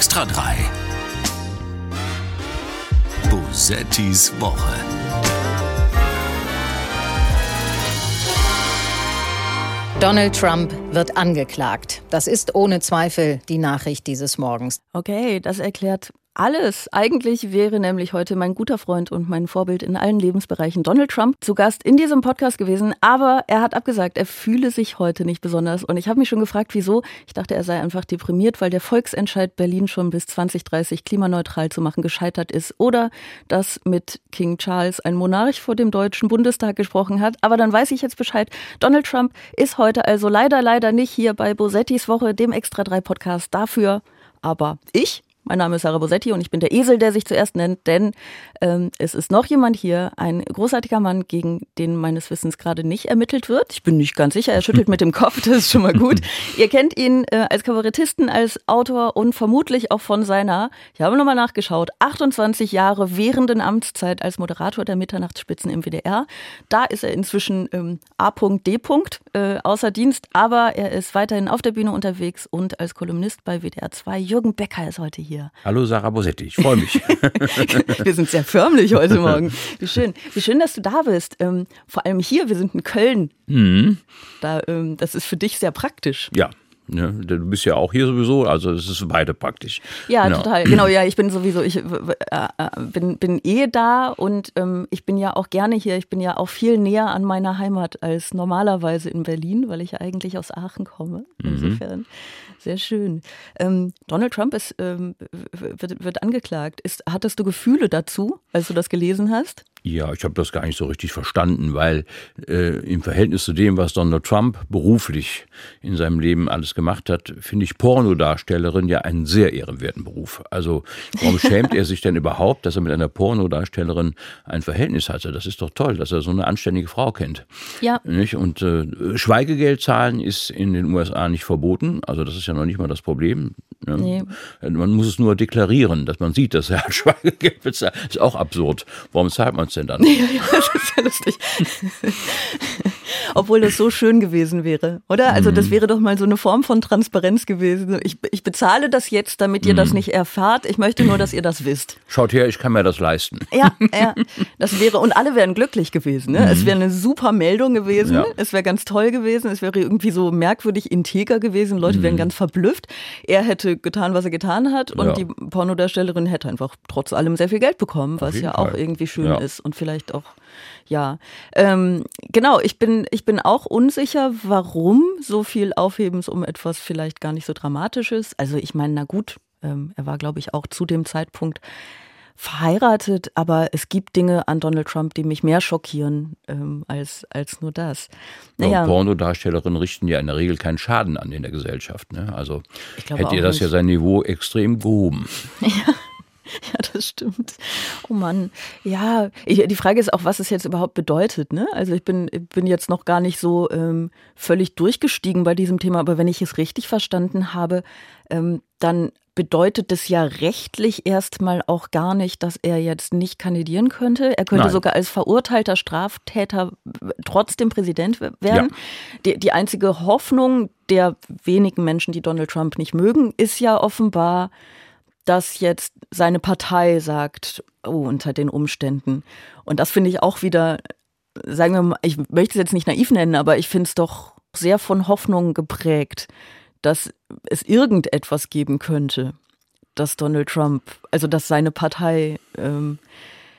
Extra 3. Bosettis Woche. Donald Trump wird angeklagt. Das ist ohne Zweifel die Nachricht dieses Morgens. Okay, das erklärt alles. Eigentlich wäre nämlich heute mein guter Freund und mein Vorbild in allen Lebensbereichen Donald Trump zu Gast in diesem Podcast gewesen, aber er hat abgesagt, er fühle sich heute nicht besonders und ich habe mich schon gefragt, wieso. Ich dachte, er sei einfach deprimiert, weil der Volksentscheid Berlin schon bis 2030 klimaneutral zu machen gescheitert ist oder dass mit King Charles ein Monarch vor dem Deutschen Bundestag gesprochen hat, aber dann weiß ich jetzt Bescheid. Donald Trump ist heute also leider leider nicht hier bei Bosettis Woche, dem Extra 3 Podcast. Dafür aber ich mein Name ist Sarah Bosetti und ich bin der Esel, der sich zuerst nennt, denn ähm, es ist noch jemand hier, ein großartiger Mann, gegen den meines Wissens gerade nicht ermittelt wird. Ich bin nicht ganz sicher, er schüttelt mit dem Kopf, das ist schon mal gut. Ihr kennt ihn äh, als Kabarettisten, als Autor und vermutlich auch von seiner, ich habe nochmal nachgeschaut, 28 Jahre währenden Amtszeit als Moderator der Mitternachtsspitzen im WDR. Da ist er inzwischen ähm, A.D. Äh, außer Dienst, aber er ist weiterhin auf der Bühne unterwegs und als Kolumnist bei WDR 2. Jürgen Becker ist heute hier hier. Hallo Sarah Bosetti, ich freue mich. wir sind sehr förmlich heute Morgen. Wie schön, wie schön, dass du da bist. Ähm, vor allem hier, wir sind in Köln. Mhm. Da, ähm, das ist für dich sehr praktisch. Ja, Ne? Du bist ja auch hier sowieso, also es ist beide praktisch. Ja, genau. total. Genau, ja, ich bin sowieso, ich äh, äh, bin, bin eh da und ähm, ich bin ja auch gerne hier. Ich bin ja auch viel näher an meiner Heimat als normalerweise in Berlin, weil ich ja eigentlich aus Aachen komme. Mhm. Insofern. Sehr schön. Ähm, Donald Trump ist, ähm, wird, wird angeklagt. Ist, hattest du Gefühle dazu, als du das gelesen hast? Ja, ich habe das gar nicht so richtig verstanden, weil äh, im Verhältnis zu dem, was Donald Trump beruflich in seinem Leben alles gemacht hat, finde ich Pornodarstellerin ja einen sehr ehrenwerten Beruf. Also warum schämt er sich denn überhaupt, dass er mit einer Pornodarstellerin ein Verhältnis hatte? Das ist doch toll, dass er so eine anständige Frau kennt. Ja. Nicht? Und äh, Schweigegeld zahlen ist in den USA nicht verboten. Also das ist ja noch nicht mal das Problem. Ne? Nee. Man muss es nur deklarieren, dass man sieht, dass er Schweigegeld bezahlt. Ist auch absurd. Warum zahlt man es denn dann? Ja, ja, das ist ja lustig. Obwohl das so schön gewesen wäre, oder? Also das mhm. wäre doch mal so eine Form von Transparenz gewesen. Ich, ich bezahle das jetzt, damit ihr das mhm. nicht erfahrt. Ich möchte nur, dass ihr das wisst. Schaut her, ich kann mir das leisten. Ja, ja. Das wäre, und alle wären glücklich gewesen. Ne? Es wäre eine super Meldung gewesen. Ja. Es wäre ganz toll gewesen. Es wäre irgendwie so merkwürdig integer gewesen. Leute wären ganz verblüfft. Er hätte getan, was er getan hat. Und ja. die Pornodarstellerin hätte einfach trotz allem sehr viel Geld bekommen, was ja Fall. auch irgendwie schön ja. Ist und vielleicht auch, ja. Ähm, genau, ich bin, ich bin auch unsicher, warum so viel Aufhebens um etwas vielleicht gar nicht so dramatisch ist. Also ich meine, na gut, ähm, er war, glaube ich, auch zu dem Zeitpunkt verheiratet, aber es gibt Dinge an Donald Trump, die mich mehr schockieren ähm, als, als nur das. Naja. Ja, Pornodarstellerinnen richten ja in der Regel keinen Schaden an in der Gesellschaft. Ne? Also hätte ihr das nicht. ja sein Niveau extrem gehoben. Ja. Ja, das stimmt. Oh Mann. Ja, ich, die Frage ist auch, was es jetzt überhaupt bedeutet. Ne? Also ich bin, bin jetzt noch gar nicht so ähm, völlig durchgestiegen bei diesem Thema, aber wenn ich es richtig verstanden habe, ähm, dann bedeutet es ja rechtlich erstmal auch gar nicht, dass er jetzt nicht kandidieren könnte. Er könnte Nein. sogar als verurteilter Straftäter trotzdem Präsident werden. Ja. Die, die einzige Hoffnung der wenigen Menschen, die Donald Trump nicht mögen, ist ja offenbar, dass jetzt seine Partei sagt, oh, unter den Umständen. Und das finde ich auch wieder, sagen wir mal, ich möchte es jetzt nicht naiv nennen, aber ich finde es doch sehr von Hoffnung geprägt, dass es irgendetwas geben könnte, dass Donald Trump, also dass seine Partei ähm,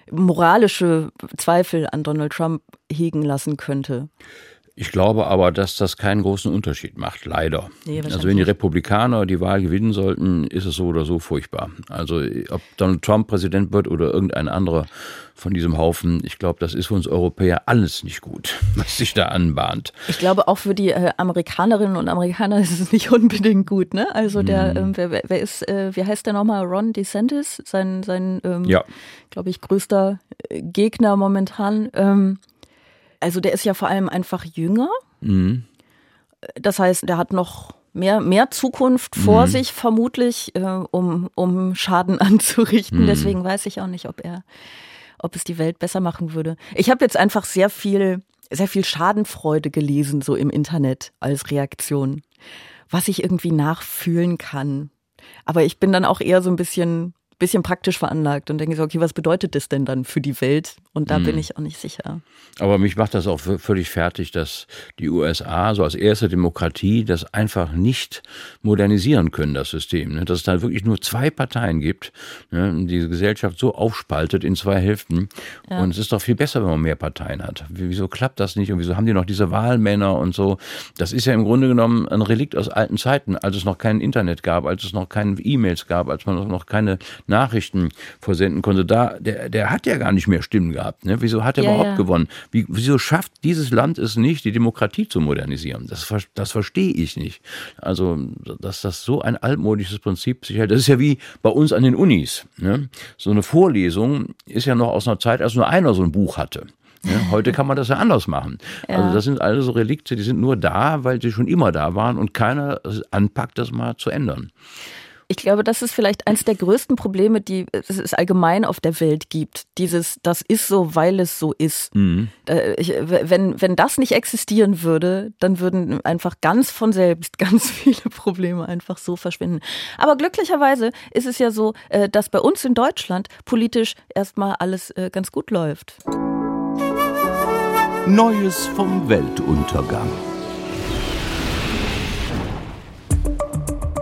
moralische Zweifel an Donald Trump hegen lassen könnte. Ich glaube aber, dass das keinen großen Unterschied macht, leider. Nee, also wenn die Republikaner die Wahl gewinnen sollten, ist es so oder so furchtbar. Also ob Donald Trump Präsident wird oder irgendein anderer von diesem Haufen, ich glaube, das ist für uns Europäer alles nicht gut, was sich da anbahnt. Ich glaube, auch für die äh, Amerikanerinnen und Amerikaner ist es nicht unbedingt gut. Ne? Also der, ähm, wer, wer, ist, äh, wie heißt der nochmal? Ron DeSantis, sein, sein ähm, ja. glaube ich, größter äh, Gegner momentan. Ähm, also der ist ja vor allem einfach jünger. Mhm. Das heißt, der hat noch mehr, mehr Zukunft vor mhm. sich, vermutlich, äh, um, um Schaden anzurichten. Mhm. Deswegen weiß ich auch nicht, ob er, ob es die Welt besser machen würde. Ich habe jetzt einfach sehr viel, sehr viel Schadenfreude gelesen, so im Internet als Reaktion, was ich irgendwie nachfühlen kann. Aber ich bin dann auch eher so ein bisschen bisschen praktisch veranlagt und denke so, okay, was bedeutet das denn dann für die Welt? Und da mhm. bin ich auch nicht sicher. Aber mich macht das auch völlig fertig, dass die USA so als erste Demokratie das einfach nicht modernisieren können, das System. Ne? Dass es da wirklich nur zwei Parteien gibt, ne? diese Gesellschaft so aufspaltet in zwei Hälften. Ja. Und es ist doch viel besser, wenn man mehr Parteien hat. Wieso klappt das nicht? Und wieso haben die noch diese Wahlmänner und so? Das ist ja im Grunde genommen ein Relikt aus alten Zeiten, als es noch kein Internet gab, als es noch keine E-Mails gab, als man noch keine Nachrichten versenden konnte, da, der, der hat ja gar nicht mehr Stimmen gehabt. Ne? Wieso hat er ja, überhaupt ja. gewonnen? Wie, wieso schafft dieses Land es nicht, die Demokratie zu modernisieren? Das, das verstehe ich nicht. Also, dass das so ein altmodisches Prinzip sich hält, das ist ja wie bei uns an den Unis. Ne? So eine Vorlesung ist ja noch aus einer Zeit, als nur einer so ein Buch hatte. Ja, heute kann man das ja anders machen. Ja. Also das sind alle so Relikte, die sind nur da, weil sie schon immer da waren und keiner anpackt, das mal zu ändern. Ich glaube, das ist vielleicht eines der größten Probleme, die es allgemein auf der Welt gibt. Dieses, das ist so, weil es so ist. Mhm. Ich, wenn, wenn das nicht existieren würde, dann würden einfach ganz von selbst ganz viele Probleme einfach so verschwinden. Aber glücklicherweise ist es ja so, äh, dass bei uns in Deutschland politisch erstmal alles äh, ganz gut läuft. Neues vom Weltuntergang.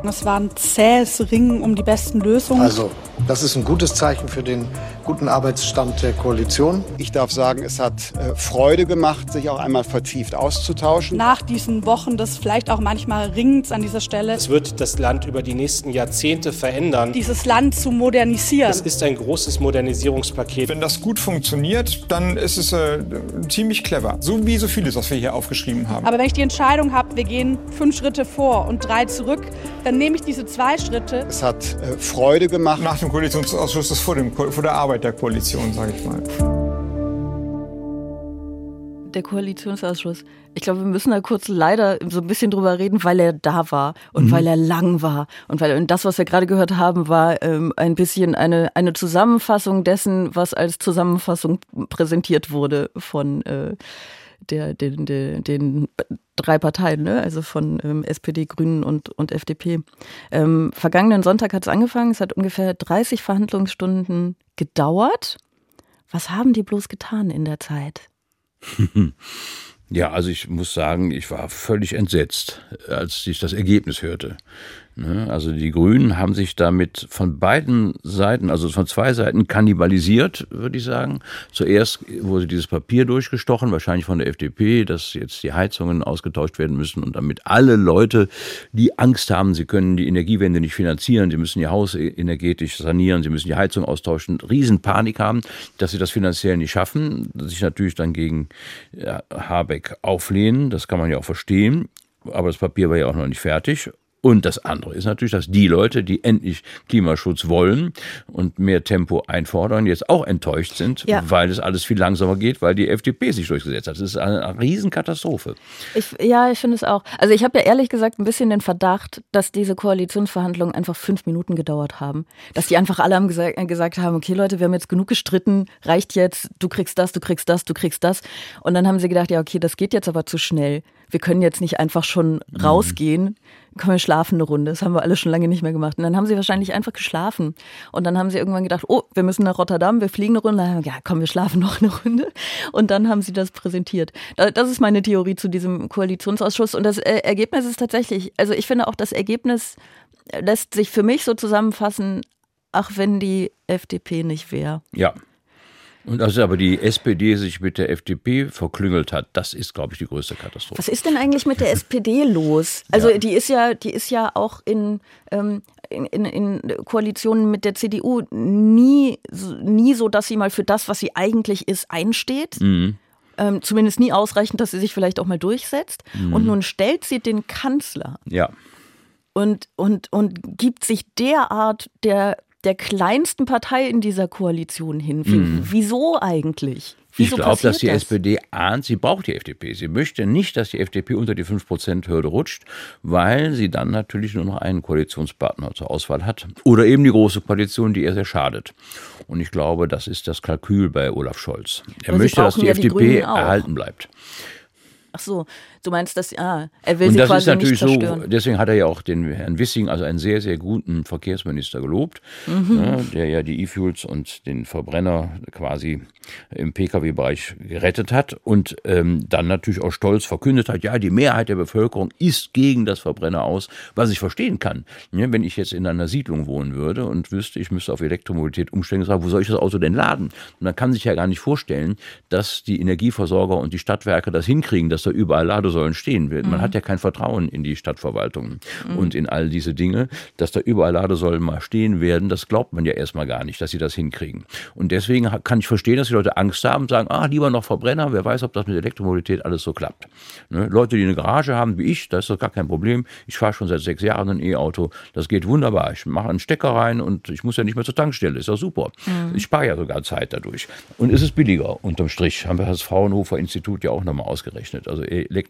Es war ein zähes Ringen um die besten Lösungen. Also, das ist ein gutes Zeichen für den guten Arbeitsstand der Koalition. Ich darf sagen, es hat äh, Freude gemacht, sich auch einmal vertieft auszutauschen. Nach diesen Wochen des vielleicht auch manchmal Ringens an dieser Stelle. Es wird das Land über die nächsten Jahrzehnte verändern. Dieses Land zu modernisieren. Es ist ein großes Modernisierungspaket. Wenn das gut funktioniert, dann ist es äh, ziemlich clever. So wie so vieles, was wir hier aufgeschrieben haben. Aber wenn ich die Entscheidung habe, wir gehen fünf Schritte vor und drei zurück, dann nehme ich diese zwei Schritte. Es hat äh, Freude gemacht. Nach dem Koalitionsausschuss, das vor, dem, vor der Arbeit der Koalition, sage ich mal. Der Koalitionsausschuss. Ich glaube, wir müssen da kurz leider so ein bisschen drüber reden, weil er da war und mhm. weil er lang war. Und weil und das, was wir gerade gehört haben, war ähm, ein bisschen eine, eine Zusammenfassung dessen, was als Zusammenfassung präsentiert wurde von äh, der, den, den, den drei Parteien, ne? also von ähm, SPD, Grünen und, und FDP. Ähm, vergangenen Sonntag hat es angefangen, es hat ungefähr 30 Verhandlungsstunden gedauert. Was haben die bloß getan in der Zeit? Ja, also ich muss sagen, ich war völlig entsetzt, als ich das Ergebnis hörte. Ne? Also die Grünen haben sich damit von beiden Seiten, also von zwei Seiten kannibalisiert, würde ich sagen. Zuerst wurde dieses Papier durchgestochen, wahrscheinlich von der FDP, dass jetzt die Heizungen ausgetauscht werden müssen und damit alle Leute, die Angst haben, sie können die Energiewende nicht finanzieren, sie müssen ihr Haus energetisch sanieren, sie müssen die Heizung austauschen, Riesenpanik haben, dass sie das finanziell nicht schaffen, sich natürlich dann gegen Habeck auflehnen, das kann man ja auch verstehen. Aber das Papier war ja auch noch nicht fertig. Und das andere ist natürlich, dass die Leute, die endlich Klimaschutz wollen und mehr Tempo einfordern, jetzt auch enttäuscht sind, ja. weil es alles viel langsamer geht, weil die FDP sich durchgesetzt hat. Das ist eine Riesenkatastrophe. Ich, ja, ich finde es auch. Also ich habe ja ehrlich gesagt ein bisschen den Verdacht, dass diese Koalitionsverhandlungen einfach fünf Minuten gedauert haben. Dass die einfach alle haben gesagt, gesagt haben, okay Leute, wir haben jetzt genug gestritten, reicht jetzt, du kriegst das, du kriegst das, du kriegst das. Und dann haben sie gedacht, ja okay, das geht jetzt aber zu schnell. Wir können jetzt nicht einfach schon mhm. rausgehen komm, wir schlafen eine Runde. Das haben wir alle schon lange nicht mehr gemacht. Und dann haben sie wahrscheinlich einfach geschlafen. Und dann haben sie irgendwann gedacht, oh, wir müssen nach Rotterdam, wir fliegen eine Runde. Dann, ja, komm, wir schlafen noch eine Runde. Und dann haben sie das präsentiert. Das ist meine Theorie zu diesem Koalitionsausschuss. Und das äh, Ergebnis ist tatsächlich, also ich finde auch, das Ergebnis lässt sich für mich so zusammenfassen, ach, wenn die FDP nicht wäre. Ja. Und also aber die SPD sich mit der FDP verklüngelt hat, das ist, glaube ich, die größte Katastrophe. Was ist denn eigentlich mit der SPD los? Also ja. die ist ja, die ist ja auch in, ähm, in, in, in, Koalitionen mit der CDU nie, nie so, dass sie mal für das, was sie eigentlich ist, einsteht. Mhm. Ähm, zumindest nie ausreichend, dass sie sich vielleicht auch mal durchsetzt. Mhm. Und nun stellt sie den Kanzler. Ja. Und, und, und gibt sich derart der der kleinsten Partei in dieser Koalition hin. Mhm. Wieso eigentlich? Wieso ich glaube, dass die das? SPD ahnt, sie braucht die FDP. Sie möchte nicht, dass die FDP unter die 5%-Hürde rutscht, weil sie dann natürlich nur noch einen Koalitionspartner zur Auswahl hat. Oder eben die große Koalition, die ihr sehr schadet. Und ich glaube, das ist das Kalkül bei Olaf Scholz. Er möchte, dass die ja FDP die erhalten bleibt. Ach so, Du meinst, dass ah, er will und sie das quasi ist natürlich nicht zerstören. so, deswegen hat er ja auch den Herrn Wissing, also einen sehr, sehr guten Verkehrsminister gelobt, Mhm. ne, der ja die E-Fuels und den Verbrenner quasi im Pkw-Bereich gerettet hat und ähm, dann natürlich auch stolz verkündet hat, ja, die Mehrheit der Bevölkerung ist gegen das Verbrenner aus, was ich verstehen kann. Ne, wenn ich jetzt in einer Siedlung wohnen würde und wüsste, ich müsste auf Elektromobilität umsteigen, sage, wo soll ich das Auto denn laden? Und man kann sich ja gar nicht vorstellen, dass die Energieversorger und die Stadtwerke das hinkriegen, dass da überall Ladesäulen stehen. Man Mhm. hat ja kein Vertrauen in die Stadtverwaltung und in all diese Dinge, dass da überall Ladesäulen mal stehen werden, das glaubt man ja erstmal gar nicht, dass sie das hinkriegen. Und deswegen kann ich verstehen, dass die Leute Angst haben und sagen, ah, lieber noch Verbrenner, wer weiß, ob das mit Elektromobilität alles so klappt. Ne? Leute, die eine Garage haben wie ich, das ist doch gar kein Problem. Ich fahre schon seit sechs Jahren ein E-Auto, das geht wunderbar. Ich mache einen Stecker rein und ich muss ja nicht mehr zur Tankstelle, ist doch super. Ich spare ja sogar Zeit dadurch. Und es ist billiger, unterm Strich, haben wir das Fraunhofer Institut ja auch nochmal ausgerechnet. Also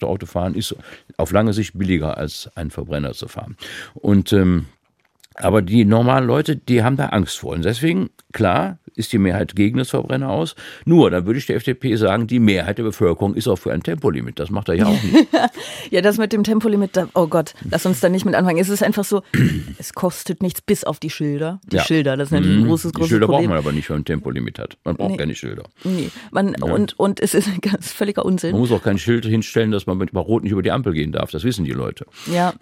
Elektroautofahren ist auf lange Sicht billiger als ein Verbrenner zu fahren. Und ähm, aber die normalen Leute, die haben da Angst vor. Und deswegen, klar, ist die Mehrheit gegen das Verbrenner aus. Nur, dann würde ich der FDP sagen, die Mehrheit der Bevölkerung ist auch für ein Tempolimit. Das macht er ja auch nicht. Ja, das mit dem Tempolimit, oh Gott, lass uns da nicht mit anfangen. Es ist einfach so, es kostet nichts bis auf die Schilder. Die Ja. Schilder, das ist natürlich ein Mhm. großes, Die großes Schilder braucht Problem. man aber nicht, wenn man ein Tempolimit hat. Man braucht Nee. keine Schilder. Nee, man, und, und es ist ein ganz völliger Unsinn. Man muss auch kein Schild hinstellen, dass man mit Rot nicht über die Ampel gehen darf. Das wissen die Leute. Ja,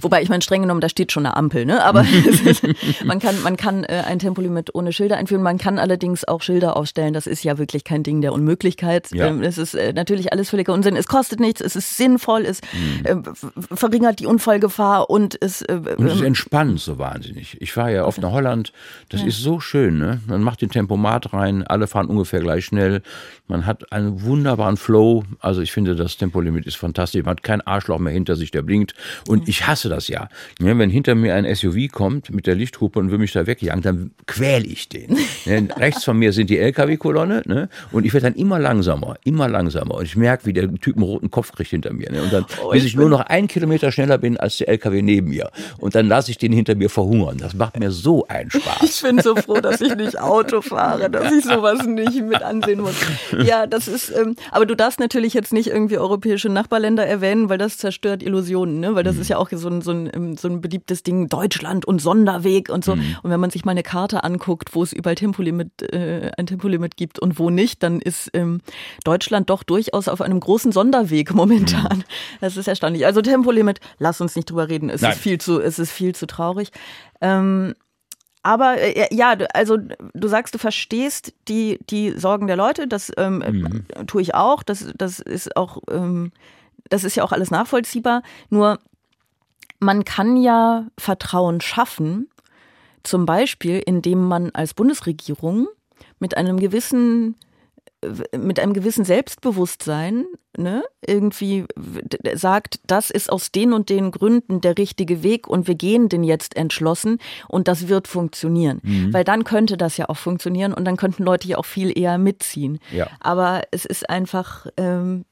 wobei ich meine, streng genommen, da steht schon eine Ampel, ne? Aber ist, man kann, man kann äh, ein Tempolimit ohne Schilder einführen. Man kann allerdings auch Schilder aufstellen. Das ist ja wirklich kein Ding der Unmöglichkeit. Ja. Ähm, es ist äh, natürlich alles völliger Unsinn. Es kostet nichts, es ist sinnvoll, es äh, f- verringert die Unfallgefahr und es äh, Und es ist ähm, entspannt so wahnsinnig. Ich fahre ja oft nach Holland. Das ist so schön, ne? Man macht den Tempomat rein, alle fahren ungefähr gleich schnell. Man hat einen wunderbaren Flow. Also ich finde, das Tempolimit ist fantastisch. Man hat keinen Arschloch mehr hinter sich, der blinkt. Und ich hasse das ja. ja. Wenn hinter mir ein SUV kommt mit der Lichthupe und will mich da wegjagen, dann quäle ich den. Ja, rechts von mir sind die LKW-Kolonne, ne? Und ich werde dann immer langsamer, immer langsamer. Und ich merke, wie der Typ einen roten Kopf kriegt hinter mir. Ne? Und dann, bis ich nur noch einen Kilometer schneller bin als der LKW neben mir. Und dann lasse ich den hinter mir verhungern. Das macht mir so einen Spaß. Ich bin so froh, dass ich nicht Auto fahre, dass ich sowas nicht mit ansehen muss. Ja, das ist, ähm, aber du darfst natürlich jetzt nicht irgendwie europäische Nachbarländer erwähnen, weil das zerstört Illusionen, ne? Weil das ist ja auch so ein, so ein, ähm, so ein beliebtes Ding, Deutschland und Sonderweg und so. Und wenn man sich mal eine Karte anguckt, wo es überall Tempolimit, äh, ein Tempolimit gibt und wo nicht, dann ist ähm, Deutschland doch durchaus auf einem großen Sonderweg momentan. Das ist erstaunlich. Also Tempolimit, lass uns nicht drüber reden. Es Nein. ist viel zu, es ist viel zu traurig. Ähm, aber äh, ja, also du sagst, du verstehst die, die Sorgen der Leute, das ähm, äh, tue ich auch, das, das ist auch, ähm, das ist ja auch alles nachvollziehbar. Nur man kann ja Vertrauen schaffen, zum Beispiel, indem man als Bundesregierung mit einem gewissen mit einem gewissen Selbstbewusstsein ne, irgendwie sagt, das ist aus den und den Gründen der richtige Weg und wir gehen den jetzt entschlossen und das wird funktionieren. Weil dann könnte das ja auch funktionieren und dann könnten Leute ja auch viel eher mitziehen. Ja. Aber es ist einfach, ähm,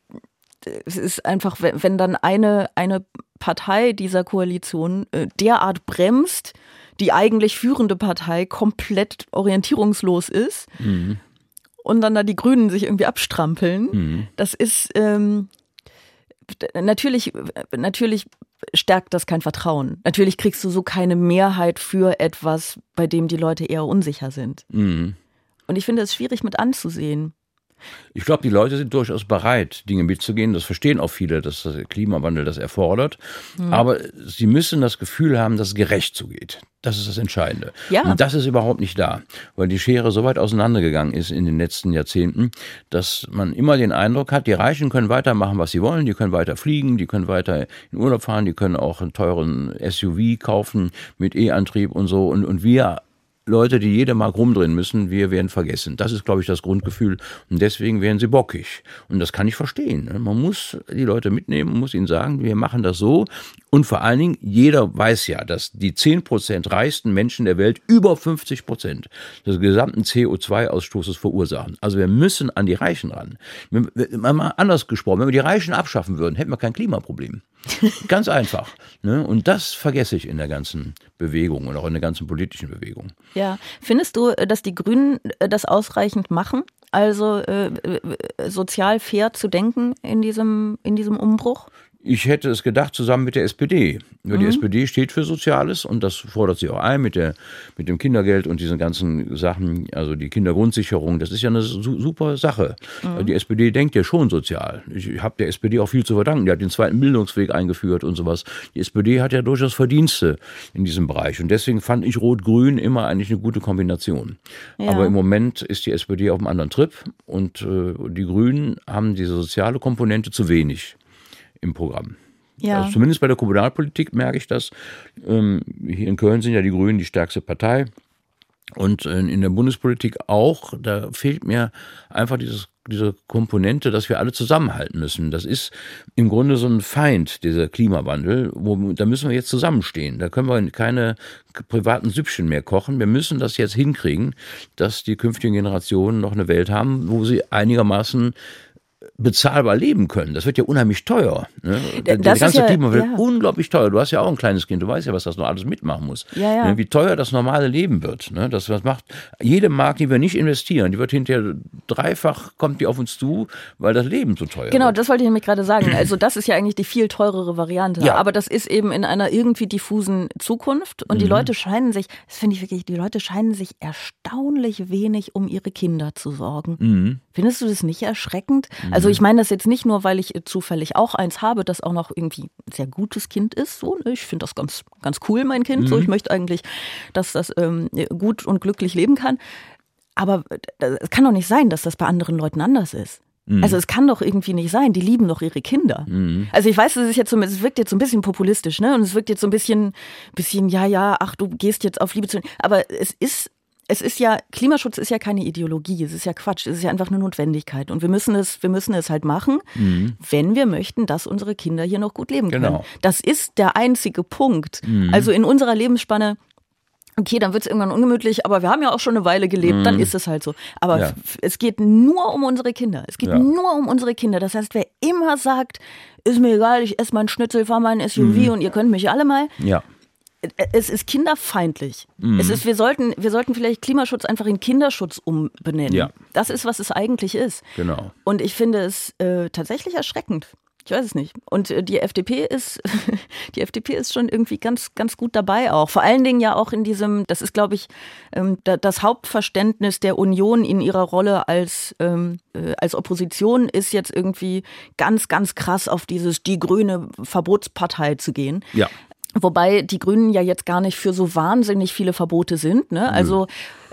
es ist einfach, wenn, wenn dann eine, eine Partei dieser Koalition äh, derart bremst, die eigentlich führende Partei komplett orientierungslos ist und dann da die Grünen sich irgendwie abstrampeln, das ist ähm, natürlich, natürlich stärkt das kein Vertrauen. Natürlich kriegst du so keine Mehrheit für etwas, bei dem die Leute eher unsicher sind. Mhm. Und ich finde es schwierig mit anzusehen. Ich glaube, die Leute sind durchaus bereit, Dinge mitzugehen. Das verstehen auch viele, dass der Klimawandel das erfordert. Aber sie müssen das Gefühl haben, dass es gerecht zugeht. Das ist das Entscheidende. Ja. Und das ist überhaupt nicht da, weil die Schere so weit auseinandergegangen ist in den letzten Jahrzehnten, dass man immer den Eindruck hat, die Reichen können weitermachen, was sie wollen. Die können weiter fliegen, die können weiter in Urlaub fahren, die können auch einen teuren SUV kaufen mit E-Antrieb und so. Und, und wir Leute, die jede Mark rumdrehen müssen, wir werden vergessen. Das ist, glaube ich, das Grundgefühl. Und deswegen werden sie bockig. Und das kann ich verstehen. ne? Man muss die Leute mitnehmen, muss ihnen sagen, wir machen das so. Und vor allen Dingen, jeder weiß ja, dass die 10% reichsten Menschen der Welt über 50% des gesamten CO2-Ausstoßes verursachen. Also wir müssen an die Reichen ran. Mal anders gesprochen, wenn wir die Reichen abschaffen würden, hätten wir kein Klimaproblem. Ganz einfach. Ne? Und das vergesse ich in der ganzen Bewegung und auch in der ganzen politischen Bewegung. Ja, findest du, dass die Grünen das ausreichend machen? Also äh, sozial fair zu denken in diesem, in diesem Umbruch? Ich hätte es gedacht, zusammen mit der SPD. Mhm. Die SPD steht für Soziales und das fordert sie auch ein mit, der, mit dem Kindergeld und diesen ganzen Sachen, also die Kindergrundsicherung. Das ist ja eine super Sache. Mhm. Die SPD denkt ja schon sozial. Ich habe der SPD auch viel zu verdanken. Die hat den zweiten Bildungsweg eingeführt und sowas. Die SPD hat ja durchaus Verdienste in diesem Bereich und deswegen fand ich Rot-Grün immer eigentlich eine gute Kombination. Ja. Aber im Moment ist die SPD auf einem anderen Trip und äh, die Grünen haben diese soziale Komponente zu wenig im Programm. Ja. Also zumindest bei der Kommunalpolitik merke ich das. Ähm, hier in Köln sind ja die Grünen die stärkste Partei. Und äh, in der Bundespolitik auch, da fehlt mir einfach dieses, diese Komponente, dass wir alle zusammenhalten müssen. Das ist im Grunde so ein Feind, dieser Klimawandel. Wo, da müssen wir jetzt zusammenstehen. Da können wir keine privaten Süppchen mehr kochen. Wir müssen das jetzt hinkriegen, dass die künftigen Generationen noch eine Welt haben, wo sie einigermaßen bezahlbar leben können. Das wird ja unheimlich teuer. Ne? Das Der ganze ja, Klima wird ja. unglaublich teuer. Du hast ja auch ein kleines Kind, du weißt ja, was das noch alles mitmachen muss. Ja, ja. Ne? Wie teuer das normale Leben wird. Ne? Das, das macht jede Mark, die wir nicht investieren, die wird hinterher dreifach kommt die auf uns zu, weil das Leben so teuer Genau, wird. das wollte ich nämlich gerade sagen. Also das ist ja eigentlich die viel teurere Variante. Ja. Aber das ist eben in einer irgendwie diffusen Zukunft und mhm. die Leute scheinen sich, das finde ich wirklich, die Leute scheinen sich erstaunlich wenig um ihre Kinder zu sorgen. Mhm. Findest du das nicht erschreckend? Mhm. Also ich meine das jetzt nicht nur, weil ich zufällig auch eins habe, das auch noch irgendwie ein sehr gutes Kind ist. So, ne? Ich finde das ganz, ganz cool, mein Kind. Mhm. So, ich möchte eigentlich, dass das ähm, gut und glücklich leben kann. Aber äh, es kann doch nicht sein, dass das bei anderen Leuten anders ist. Mhm. Also es kann doch irgendwie nicht sein, die lieben doch ihre Kinder. Mhm. Also ich weiß, es ist jetzt so, es wirkt jetzt so ein bisschen populistisch, ne? Und es wirkt jetzt so ein bisschen, bisschen, ja, ja, ach, du gehst jetzt auf Liebe zu. Aber es ist es ist ja, Klimaschutz ist ja keine Ideologie, es ist ja Quatsch, es ist ja einfach eine Notwendigkeit. Und wir müssen es, wir müssen es halt machen, mhm. wenn wir möchten, dass unsere Kinder hier noch gut leben genau. können. Das ist der einzige Punkt. Mhm. Also in unserer Lebensspanne okay, dann wird es irgendwann ungemütlich, aber wir haben ja auch schon eine Weile gelebt, mhm. dann ist es halt so. Aber ja. es geht nur um unsere Kinder. Es geht ja. nur um unsere Kinder. Das heißt, wer immer sagt, ist mir egal, ich esse meinen Schnitzel, fahre meinen SUV mhm. und ihr könnt mich alle mal, ja es ist kinderfeindlich. Mhm. Es ist, wir sollten, wir sollten vielleicht Klimaschutz einfach in Kinderschutz umbenennen. Ja. Das ist, was es eigentlich ist. Genau. Und ich finde es äh, tatsächlich erschreckend. Ich weiß es nicht. Und äh, die FDP ist, die FDP ist schon irgendwie ganz, ganz gut dabei auch. Vor allen Dingen ja auch in diesem, das ist, glaube ich, ähm, das Hauptverständnis der Union in ihrer Rolle als, ähm, äh, als Opposition ist jetzt irgendwie ganz, ganz krass auf dieses die grüne Verbotspartei zu gehen. Ja. Wobei die Grünen ja jetzt gar nicht für so wahnsinnig viele Verbote sind. Ne? Also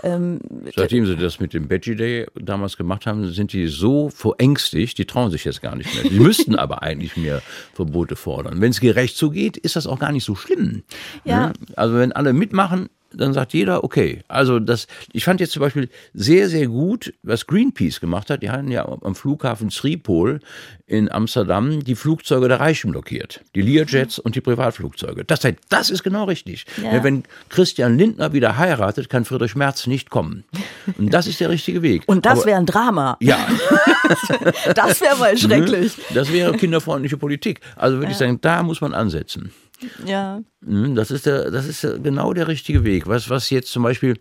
ähm, Seitdem sie das mit dem Veggie Day damals gemacht haben, sind die so verängstigt, die trauen sich jetzt gar nicht mehr. Die müssten aber eigentlich mehr Verbote fordern. Wenn es gerecht zugeht, ist das auch gar nicht so schlimm. Ja. Ne? Also wenn alle mitmachen, dann sagt jeder, okay. Also das, ich fand jetzt zum Beispiel sehr, sehr gut, was Greenpeace gemacht hat. Die haben ja am Flughafen Schiphol in Amsterdam die Flugzeuge der Reichen blockiert. Die Learjets und die Privatflugzeuge. Das, das ist genau richtig. Ja. Wenn Christian Lindner wieder heiratet, kann Friedrich Merz nicht kommen. Und das ist der richtige Weg. Und das wäre ein Drama. Ja. das wäre mal schrecklich. Das wäre kinderfreundliche Politik. Also würde ja. ich sagen, da muss man ansetzen. Ja. Hm, das ist, der, das ist genau der richtige Weg. Was, was jetzt zum Beispiel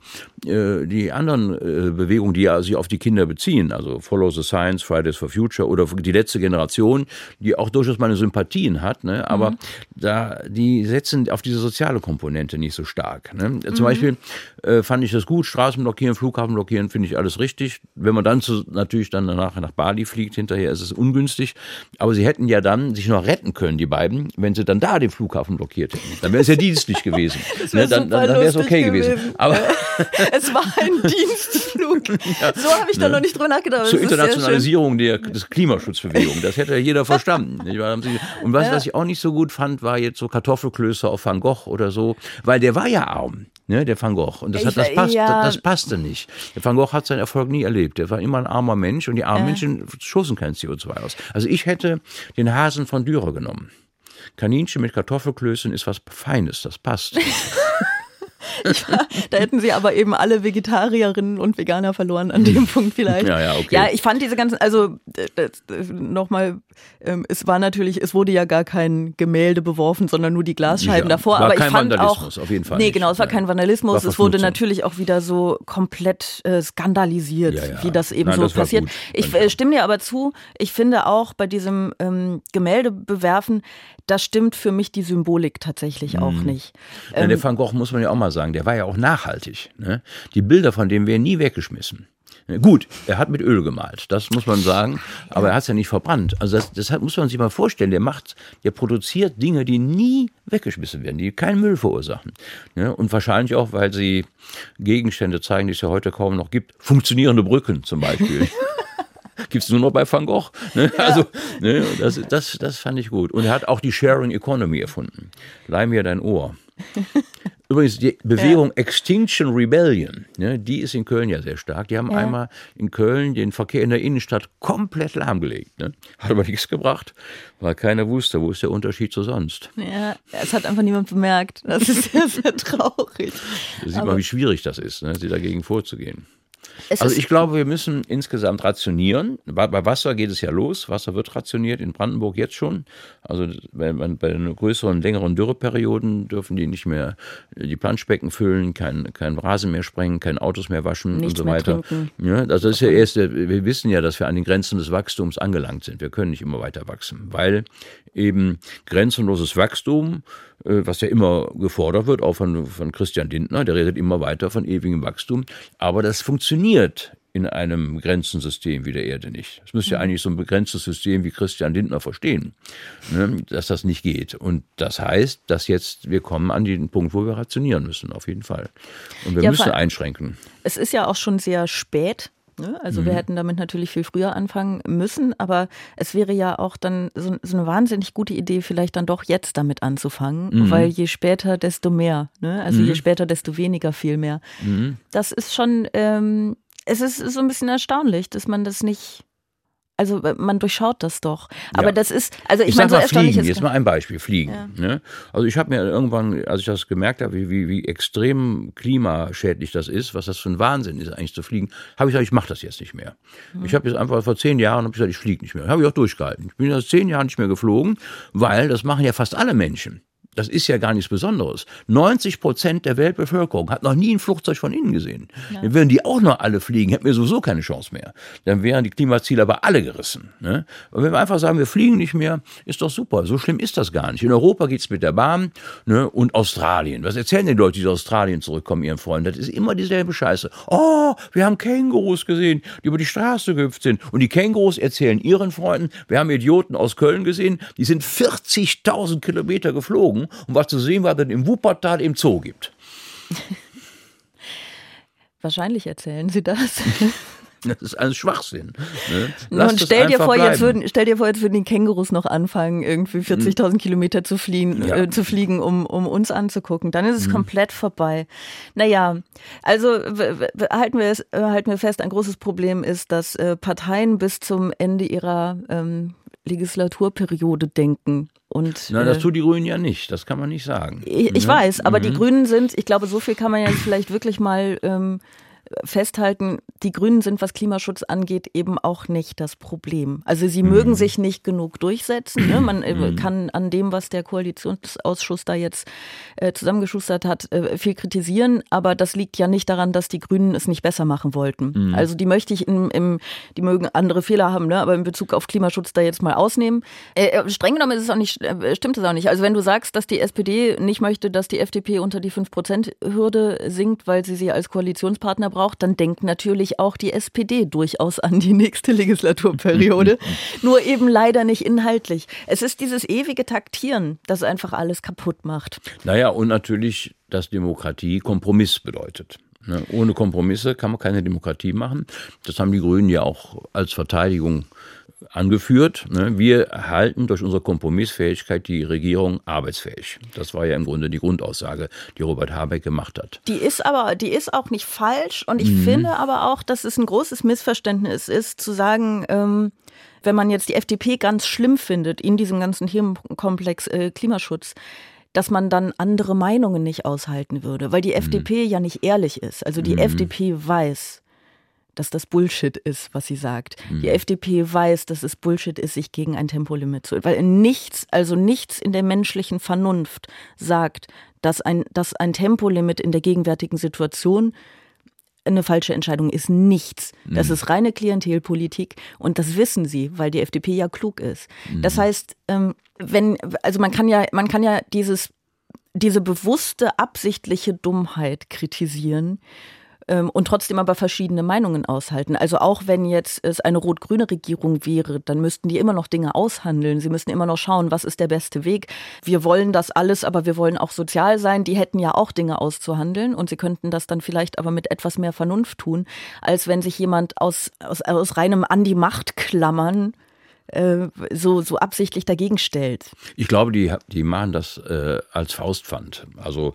äh, die anderen äh, Bewegungen, die ja sich auf die Kinder beziehen, also Follow the Science, Fridays for Future oder die letzte Generation, die auch durchaus meine Sympathien hat, ne? aber mhm. da die setzen auf diese soziale Komponente nicht so stark. Ne? Zum mhm. Beispiel äh, fand ich das gut, Straßen blockieren, Flughafen blockieren, finde ich alles richtig. Wenn man dann zu, natürlich dann danach nach Bali fliegt, hinterher ist es ungünstig. Aber sie hätten ja dann sich noch retten können, die beiden, wenn sie dann da den Flughafen blockiert hätten. Dann wäre es ja dienstlich gewesen. ne? Dann, dann, dann wäre es okay gewesen. gewesen. Aber es war ein Dienstflug. Ja. So habe ich da ne? noch nicht drüber nachgedacht. Zur Internationalisierung der, des Klimaschutzbewegung. Das hätte ja jeder verstanden. Und was, ja. was ich auch nicht so gut fand, war jetzt so Kartoffelklöße auf Van Gogh oder so, weil der war ja arm ne, der Van Gogh. Und das, hat, das, passt, ja. das, passte nicht. Der Van Gogh hat seinen Erfolg nie erlebt. Der war immer ein armer Mensch und die armen äh. Menschen stoßen kein CO2 aus. Also ich hätte den Hasen von Dürer genommen. Kaninchen mit Kartoffelklößen ist was Feines, das passt. War, da hätten sie aber eben alle Vegetarierinnen und Veganer verloren an dem Punkt vielleicht. Ja, ja, okay. Ja, ich fand diese ganzen, also nochmal, ähm, es war natürlich, es wurde ja gar kein Gemälde beworfen, sondern nur die Glasscheiben Ja, davor. war aber kein ich fand Vandalismus, auch, auf jeden Fall Nee, nicht. genau, es war kein Vandalismus. War es wurde natürlich auch wieder so komplett äh, skandalisiert, Ja, ja. wie das eben Nein, so das passiert. gut. Ich äh, stimme dir aber zu, ich finde auch bei diesem ähm, Gemälde bewerfen, da stimmt für mich die Symbolik tatsächlich auch nicht. Ja, Ähm, der Van Gogh, muss man ja auch mal sagen, der war ja auch nachhaltig. Ne? Die Bilder von dem werden nie weggeschmissen. Ne, Gut, er hat mit Öl gemalt, das muss man sagen, aber er hat es ja nicht verbrannt. Also das, das muss man sich mal vorstellen, der macht, der produziert Dinge, die nie weggeschmissen werden, die keinen Müll verursachen. Ne? Und wahrscheinlich auch, weil sie Gegenstände zeigen, die es ja heute kaum noch gibt. Funktionierende Brücken zum Beispiel. Gibt es nur noch bei Van Gogh. Ne? Also, ne? das, das, das fand ich gut. Und er hat auch die Sharing Economy erfunden. Leih mir dein Ohr. Übrigens, die Bewegung Extinction Rebellion, ne, die ist in Köln ja sehr stark. Die haben einmal in Köln den Verkehr in der Innenstadt komplett lahmgelegt. Ne? Hat aber nichts gebracht, weil keiner wusste, wo ist der Unterschied zu sonst. ja, es hat einfach niemand bemerkt. Das ist sehr, sehr traurig. Da sieht man, wie schwierig das ist, ne, sie dagegen vorzugehen. Es Also ich glaube, wir müssen insgesamt rationieren. Bei, bei Wasser geht es ja los. Wasser wird rationiert in Brandenburg jetzt schon. Also bei, den größeren, längeren Dürreperioden dürfen die nicht mehr die Planschbecken füllen, kein, kein Rasen mehr sprengen, kein Autos mehr waschen Nichts und so weiter. Ja, also das ist ja erst, wir wissen ja, dass wir an den Grenzen des Wachstums angelangt sind. Wir können nicht immer weiter wachsen, weil eben grenzenloses Wachstum, was ja immer gefordert wird, auch von, von Christian Lindner, der redet immer weiter von ewigem Wachstum, aber das funktioniert in einem begrenzten System wie der Erde nicht. Das müsste ja eigentlich so ein begrenztes System wie Christian Lindner verstehen, ne, dass das nicht geht. Und das heißt, dass jetzt wir kommen an den Punkt, wo wir rationieren müssen, auf jeden Fall. Und wir Ja, müssen einschränken. Es ist ja auch schon sehr spät. Ne? Also Mhm. wir hätten damit natürlich viel früher anfangen müssen, aber es wäre ja auch dann so, so eine wahnsinnig gute Idee, vielleicht dann doch jetzt damit anzufangen, Mhm. weil je später, desto mehr. Ne? Also je später, desto weniger viel mehr. Mhm. Das ist schon, ähm, es ist so ein bisschen erstaunlich, dass man das nicht, also man durchschaut das doch. Aber Ja. das ist, also ich, Ich meine, so erstaunlich Fliegen, ist. jetzt mal ein Beispiel, Fliegen. Ja. Ne? Also ich habe mir irgendwann, als ich das gemerkt habe, wie, wie, wie extrem klimaschädlich das ist, was das für ein Wahnsinn ist, eigentlich zu fliegen, habe ich gesagt, ich mache das jetzt nicht mehr. Mhm. Ich habe jetzt einfach vor zehn Jahren, ich gesagt, ich fliege nicht mehr. Habe ich auch durchgehalten. Ich bin jetzt zehn Jahre nicht mehr geflogen, weil das machen ja fast alle Menschen. Das ist ja gar nichts Besonderes. 90 Prozent der Weltbevölkerung hat noch nie ein Flugzeug von innen gesehen. Dann würden die auch noch alle fliegen, hätten wir sowieso keine Chance mehr. Dann wären die Klimaziele aber alle gerissen. Ne? Und wenn wir einfach sagen, wir fliegen nicht mehr, ist doch super. So schlimm ist das gar nicht. In Europa geht's mit der Bahn ne? und Australien. Was erzählen die Leute, die aus Australien zurückkommen, ihren Freunden? Das ist immer dieselbe Scheiße. Oh, wir haben Kängurus gesehen, die über die Straße gehüpft sind. Und die Kängurus erzählen ihren Freunden, wir haben Idioten aus Köln gesehen, die sind 40.000 Kilometer geflogen, um was zu sehen, was es im Wuppertal im Zoo gibt. Wahrscheinlich erzählen sie das. Das ist alles Schwachsinn. Ne? Und stell dir, vor, jetzt würden, stell dir vor, jetzt würden die Kängurus noch anfangen, irgendwie 40.000 Kilometer zu fliegen, Ja. äh, zu fliegen, um, um uns anzugucken. Dann ist es komplett vorbei. Naja, also halten wir, es, äh, halten wir fest, ein großes Problem ist, dass äh, Parteien bis zum Ende ihrer ähm, Legislaturperiode denken. Und, Nein, das äh, tun die Grünen ja nicht. Das kann man nicht sagen. ich, ich Ne? weiß, aber die Grünen sind, ich glaube, so viel kann man jetzt vielleicht wirklich mal ähm, festhalten, die Grünen sind, was Klimaschutz angeht, eben auch nicht das Problem. Also sie mögen sich nicht genug durchsetzen. Ne? Man äh, kann an dem, was der Koalitionsausschuss da jetzt äh, zusammengeschustert hat, äh, viel kritisieren, aber das liegt ja nicht daran, dass die Grünen es nicht besser machen wollten. Also die möchte ich im, im, die mögen andere Fehler haben, ne? aber in Bezug auf Klimaschutz da jetzt mal ausnehmen. Äh, äh, streng genommen ist es auch nicht, äh, stimmt es auch nicht. Also wenn du sagst, dass die SPD nicht möchte, dass die FDP unter die 5%-Hürde sinkt, weil sie sie als Koalitionspartner braucht, dann denkt natürlich auch die SPD durchaus an die nächste Legislaturperiode. Nur eben leider nicht inhaltlich. Es ist dieses ewige Taktieren, das einfach alles kaputt macht. Naja, und natürlich, dass Demokratie Kompromiss bedeutet. Ne? Ohne Kompromisse kann man keine Demokratie machen. Das haben die Grünen ja auch als Verteidigung angeführt. Ne? Wir halten durch unsere Kompromissfähigkeit die Regierung arbeitsfähig. Das war ja im Grunde die Grundaussage, die Robert Habeck gemacht hat. Die ist aber, die ist auch nicht falsch und ich finde aber auch, dass es ein großes Missverständnis ist, zu sagen, ähm, wenn man jetzt die FDP ganz schlimm findet in diesem ganzen Themenkomplex äh, Klimaschutz, dass man dann andere Meinungen nicht aushalten würde, weil die mhm. FDP ja nicht ehrlich ist. Also die mhm. FDP weiß, dass das Bullshit ist, was sie sagt. Mhm. Die FDP weiß, dass es Bullshit ist, sich gegen ein Tempolimit zu, weil nichts, also nichts in der menschlichen Vernunft sagt, dass ein, dass ein Tempolimit in der gegenwärtigen Situation eine falsche Entscheidung ist nichts. Das mhm. ist reine Klientelpolitik und das wissen sie, weil die FDP ja klug ist. Mhm. Das heißt, ähm, wenn, also man kann ja, man kann ja dieses, diese bewusste, absichtliche Dummheit kritisieren ähm, und trotzdem aber verschiedene Meinungen aushalten. Also auch wenn jetzt es eine rot-grüne Regierung wäre, dann müssten die immer noch Dinge aushandeln. Sie müssten immer noch schauen, was ist der beste Weg. Wir wollen das alles, aber wir wollen auch sozial sein. Die hätten ja auch Dinge auszuhandeln und sie könnten das dann vielleicht aber mit etwas mehr Vernunft tun, als wenn sich jemand aus, aus, aus reinem An die Macht klammern äh, so, so absichtlich dagegen stellt. Ich glaube, die, die machen das äh, als Faustpfand. Also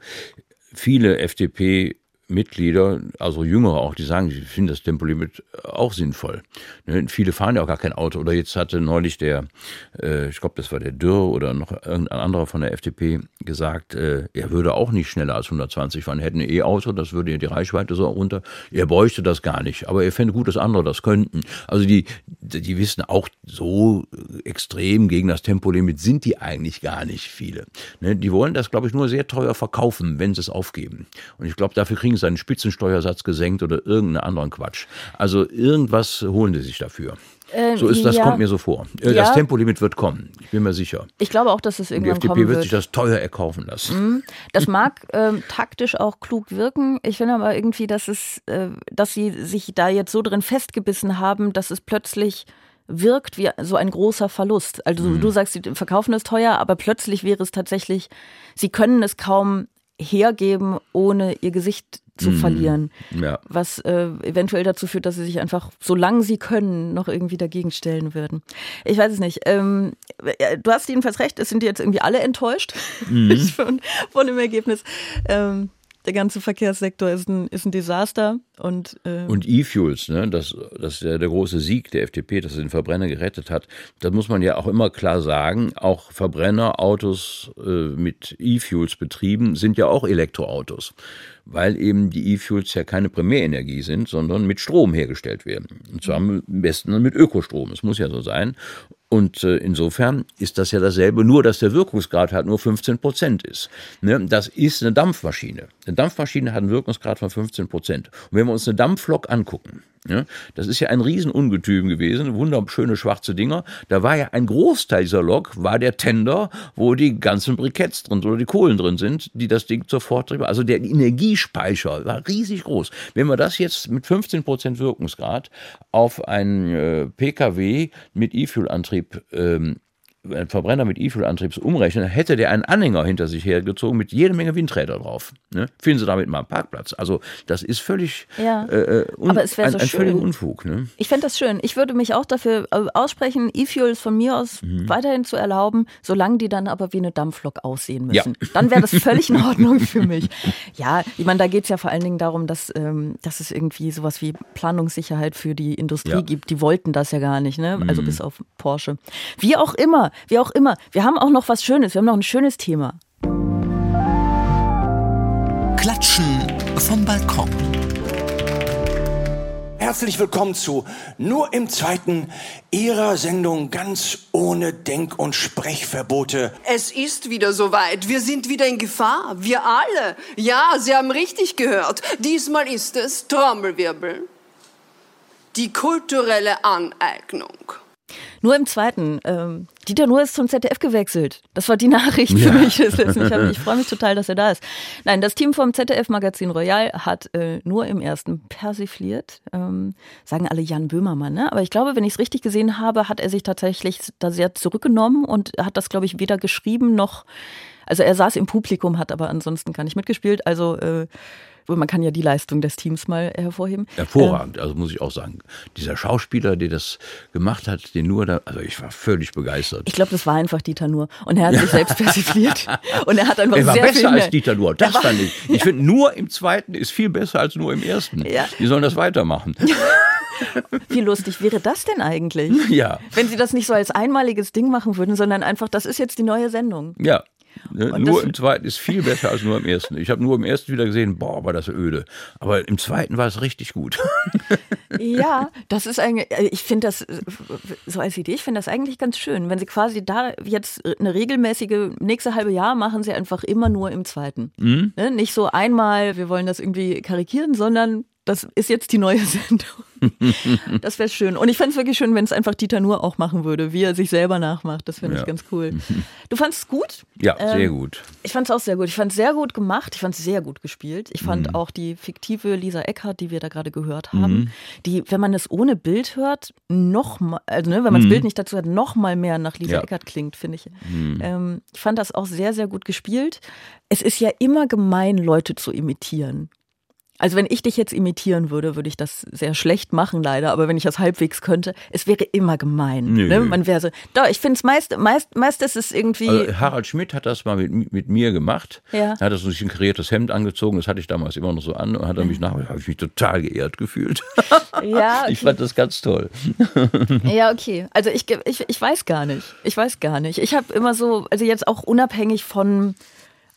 viele FDP Mitglieder, also Jüngere auch, die sagen, sie finden das Tempolimit auch sinnvoll. Ne, viele fahren ja auch gar kein Auto. Oder jetzt hatte neulich der, äh, ich glaube, das war der Dürr oder noch irgendein anderer von der FDP gesagt, äh, er würde auch nicht schneller als 120 fahren. Er hätte ein E-Auto, das würde ja die Reichweite so runter. Er bräuchte das gar nicht. Aber er fände gut, dass andere das könnten. Also die, die wissen auch so extrem gegen das Tempolimit sind die eigentlich gar nicht viele. Ne, die wollen das, glaube ich, nur sehr teuer verkaufen, wenn sie es aufgeben. Und ich glaube, dafür kriegen seinen Spitzensteuersatz gesenkt oder irgendeinen anderen Quatsch. Also irgendwas holen die sich dafür. Äh, so ist das, ja. kommt mir so vor. Äh, das ja. Tempolimit wird kommen, ich bin mir sicher. Ich glaube auch, dass es irgendwann kommt. Die FDP wird sich das teuer erkaufen lassen. Mhm. Das mag ähm, taktisch auch klug wirken. Ich finde aber irgendwie, dass es, äh, dass sie sich da jetzt so drin festgebissen haben, dass es plötzlich wirkt wie so ein großer Verlust. Also mhm. du sagst, sie verkaufen es teuer, aber plötzlich wäre es tatsächlich, sie können es kaum hergeben, ohne ihr Gesicht zu mhm. verlieren. Ja. Was äh, eventuell dazu führt, dass sie sich einfach, solange sie können, noch irgendwie dagegen stellen würden. Ich weiß es nicht. Ähm, du hast jedenfalls recht, es sind jetzt irgendwie alle enttäuscht mhm. von, von, dem Ergebnis. Ähm, der ganze Verkehrssektor ist ein, ist ein Desaster. Und, äh und E-Fuels, ne, das, das ist ja der große Sieg der FDP, dass sie den Verbrenner gerettet hat. Das muss man ja auch immer klar sagen. Auch Verbrennerautos äh, mit E-Fuels betrieben sind ja auch Elektroautos weil eben die E-Fuels ja keine Primärenergie sind, sondern mit Strom hergestellt werden. Und zwar am besten mit Ökostrom. Es muss ja so sein. Und äh, insofern ist das ja dasselbe, nur dass der Wirkungsgrad halt nur 15 Prozent ist. Ne? Das ist eine Dampfmaschine. Eine Dampfmaschine hat einen Wirkungsgrad von 15 Prozent. Und wenn wir uns eine Dampflok angucken, ja, das ist ja ein Riesenungetüm gewesen, wunderschöne schwarze Dinger. Da war ja ein Großteil dieser Lok, war der Tender, wo die ganzen Briketts drin oder die Kohlen drin sind, die das Ding zur Forttrieb, also der Energiespeicher war riesig groß. Wenn wir das jetzt mit 15 Prozent Wirkungsgrad auf einen äh, PKW mit E-Fuel-Antrieb ähm, ein Verbrenner mit E-Fuel-Antriebs umrechnen, hätte der einen Anhänger hinter sich hergezogen mit jede Menge Windräder drauf. Ne? Finden Sie damit mal einen Parkplatz. Also das ist völlig ja. äh, äh un, Aber es ein, so ein völliger Unfug. Ne? Ich fände das schön. Ich würde mich auch dafür äh, aussprechen, E-Fuels von mir aus mhm. weiterhin zu erlauben, solange die dann aber wie eine Dampflok aussehen müssen. Ja. Dann wäre das völlig in Ordnung für mich. Ja, ich meine, da geht es ja vor allen Dingen darum, dass, ähm, dass es irgendwie sowas wie Planungssicherheit für die Industrie ja. gibt. Die wollten das ja gar nicht, ne? Also mhm. bis auf Porsche. Wie auch immer, wie auch immer. Wir haben auch noch was Schönes, wir haben noch ein schönes Thema. Klatschen vom Balkon. Herzlich willkommen zu Nur im Zweiten Ihrer Sendung ganz ohne Denk- und Sprechverbote. Es ist wieder soweit. Wir sind wieder in Gefahr. Wir alle. Ja, Sie haben richtig gehört. Diesmal ist es Trommelwirbel. Die kulturelle Aneignung. Nur im zweiten. Ähm, Dieter Nuhr ist zum ZDF gewechselt. Das war die Nachricht für ja. mich. Ich, ich freue mich total, dass er da ist. Nein, das Team vom ZDF-Magazin Royal hat äh, nur im ersten persifliert. Ähm, sagen alle Jan Böhmermann. Ne? Aber ich glaube, wenn ich es richtig gesehen habe, hat er sich tatsächlich da sehr zurückgenommen und hat das, glaube ich, weder geschrieben noch. Also er saß im Publikum, hat aber ansonsten gar nicht mitgespielt. Also äh, man kann ja die Leistung des Teams mal hervorheben. Hervorragend, also muss ich auch sagen. Dieser Schauspieler, der das gemacht hat, den nur da, also ich war völlig begeistert. Ich glaube, das war einfach Dieter Nur. Und er hat sich selbst persifliert. Und er hat einfach er war sehr besser als Dieter Nur. Das fand ich. Ich ja. finde, nur im zweiten ist viel besser als nur im ersten. Ja. Die sollen das weitermachen. Wie lustig wäre das denn eigentlich? Ja. Wenn sie das nicht so als einmaliges Ding machen würden, sondern einfach, das ist jetzt die neue Sendung. Ja. Ne? Nur im zweiten ist viel besser als nur im ersten. Ich habe nur im ersten wieder gesehen, boah, war das öde. Aber im zweiten war es richtig gut. ja, das ist eigentlich, äh, ich finde das, äh, so als Idee, ich finde das eigentlich ganz schön. Wenn sie quasi da jetzt eine regelmäßige, nächste halbe Jahr machen sie einfach immer nur im zweiten. Mhm. Ne? Nicht so einmal, wir wollen das irgendwie karikieren, sondern das ist jetzt die neue Sendung. das wäre schön. Und ich fände es wirklich schön, wenn es einfach Dieter Nur auch machen würde, wie er sich selber nachmacht. Das fände ja. ich ganz cool. Du fandest es gut? Ja, ähm, sehr gut. Ich fand es auch sehr gut. Ich fand es sehr gut gemacht. Ich fand es sehr gut gespielt. Ich fand mhm. auch die fiktive Lisa Eckhardt, die wir da gerade gehört haben, mhm. die, wenn man es ohne Bild hört, noch mal, also ne, wenn man das mhm. Bild nicht dazu hat, noch mal mehr nach Lisa ja. Eckhardt klingt, finde ich. Mhm. Ähm, ich fand das auch sehr, sehr gut gespielt. Es ist ja immer gemein, Leute zu imitieren. Also wenn ich dich jetzt imitieren würde, würde ich das sehr schlecht machen, leider. Aber wenn ich das halbwegs könnte, es wäre immer gemein. Nö. Ne? Man wäre so, doch, ich finde es meist, meist, meist ist es irgendwie. Also Harald Schmidt hat das mal mit, mit mir gemacht. Ja. Er hat so sich ein kreiertes Hemd angezogen, das hatte ich damals immer noch so an und hat er mich nach, habe ich mich total geehrt gefühlt. Ja. Okay. Ich fand das ganz toll. Ja, okay. Also ich, ich, ich weiß gar nicht. Ich weiß gar nicht. Ich habe immer so, also jetzt auch unabhängig von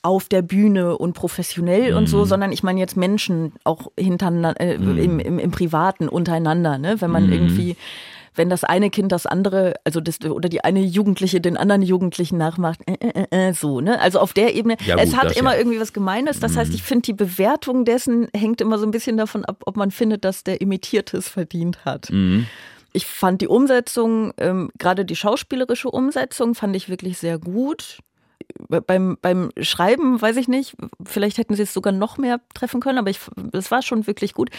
auf der Bühne und professionell mhm. und so, mhm. sondern ich meine jetzt Menschen auch hintereinander, äh, mhm. im, im, im, Privaten untereinander, ne? Wenn man mhm. irgendwie wenn das eine Kind das andere, also das, oder die eine Jugendliche den anderen Jugendlichen nachmacht, äh, äh, äh, äh so, ne? Also auf der Ebene, ja, gut, es hat immer ja. irgendwie was Gemeines. Das mhm. heißt, ich finde, die Bewertung dessen hängt immer so ein bisschen davon ab, ob man findet, dass der Imitierte es verdient hat. Mhm. Ich fand die Umsetzung, ähm, gerade die schauspielerische Umsetzung, fand ich wirklich sehr gut beim, beim Schreiben, weiß ich nicht, vielleicht hätten sie es sogar noch mehr treffen können, aber es war schon wirklich gut.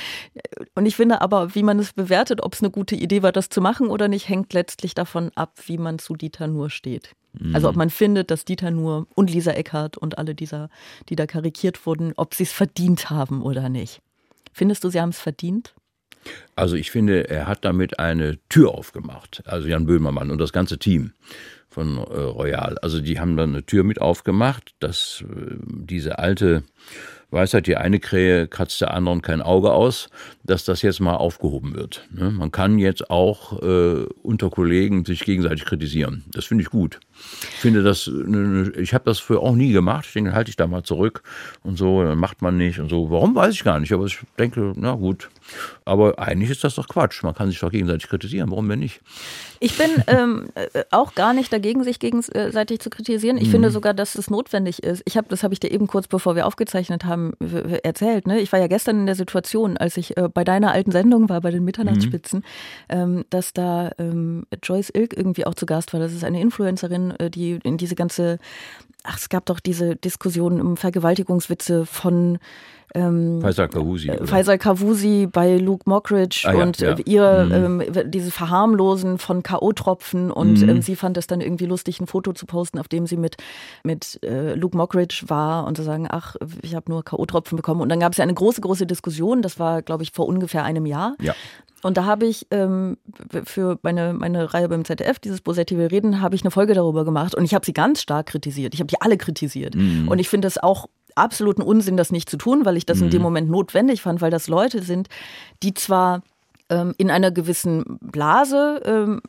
Und ich finde aber, wie man es bewertet, ob es eine gute Idee war, das zu machen oder nicht, hängt letztlich davon ab, wie man zu Dieter Nur steht. Mhm. Also ob man findet, dass Dieter Nur und Lisa Eckhardt und alle dieser, die da karikiert wurden, ob sie es verdient haben oder nicht. Findest du, sie haben es verdient? Also ich finde, er hat damit eine Tür aufgemacht, also Jan Böhmermann und das ganze Team von äh, Royal. Also die haben dann eine Tür mit aufgemacht, dass äh, diese alte Weisheit, die eine Krähe kratzt der anderen kein Auge aus, dass das jetzt mal aufgehoben wird. Ne? Man kann jetzt auch äh, unter Kollegen sich gegenseitig kritisieren. Das finde ich gut. Ich finde das, ich habe das früher auch nie gemacht. Ich denke, halte ich da mal zurück und so, dann macht man nicht und so. Warum weiß ich gar nicht, aber ich denke, na gut. Aber eigentlich ist das doch Quatsch. Man kann sich doch gegenseitig kritisieren. Warum denn nicht? Ich bin ähm, äh, auch gar nicht dagegen, sich gegenseitig zu kritisieren. Ich mhm. finde sogar, dass es notwendig ist. Ich habe, das habe ich dir eben kurz bevor wir aufgezeichnet haben, erzählt. Ne? Ich war ja gestern in der Situation, als ich äh, bei deiner alten Sendung war, bei den Mitternachtsspitzen, mhm. ähm, dass da ähm, Joyce Ilk irgendwie auch zu Gast war. Das ist eine Influencerin, äh, die in diese ganze, ach, es gab doch diese Diskussion um Vergewaltigungswitze von ähm, Faisal Kavusi. Oder? Faisal Kavusi bei Luke Mockridge ah, und ja, ja. ihr mhm. ähm, diese Verharmlosen von K.O.-Tropfen und mhm. ähm, sie fand es dann irgendwie lustig, ein Foto zu posten, auf dem sie mit, mit äh, Luke Mockridge war und zu sagen, ach, ich habe nur K.O.-Tropfen bekommen. Und dann gab es ja eine große, große Diskussion, das war, glaube ich, vor ungefähr einem Jahr. Ja. Und da habe ich ähm, für meine, meine Reihe beim ZDF, dieses Bosetti will reden, habe ich eine Folge darüber gemacht und ich habe sie ganz stark kritisiert. Ich habe die alle kritisiert. Mhm. Und ich finde es auch absoluten Unsinn, das nicht zu tun, weil ich das mhm. in dem mhm. Moment notwendig fand, weil das Leute sind, die zwar in einer gewissen Blase ähm,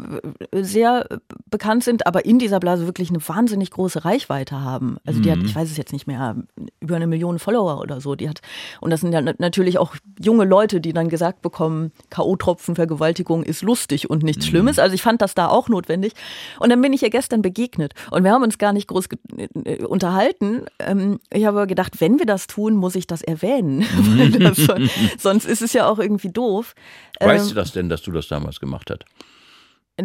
sehr bekannt sind, aber in dieser Blase wirklich eine wahnsinnig große Reichweite haben. Also die mhm. hat, ich weiß es jetzt nicht mehr, über eine Million Follower oder so. Die hat, und das sind ja natürlich auch junge Leute, die dann gesagt bekommen, K.O.-Tropfen, Vergewaltigung ist lustig und nichts mhm. Schlimmes. Also ich fand das da auch notwendig. Und dann bin ich ja gestern begegnet und wir haben uns gar nicht groß äh, unterhalten. Ähm, ich habe gedacht, wenn wir das tun, muss ich das erwähnen. Mhm. das, sonst ist es ja auch irgendwie doof. Weißt ähm, du das denn, dass du das damals gemacht hast?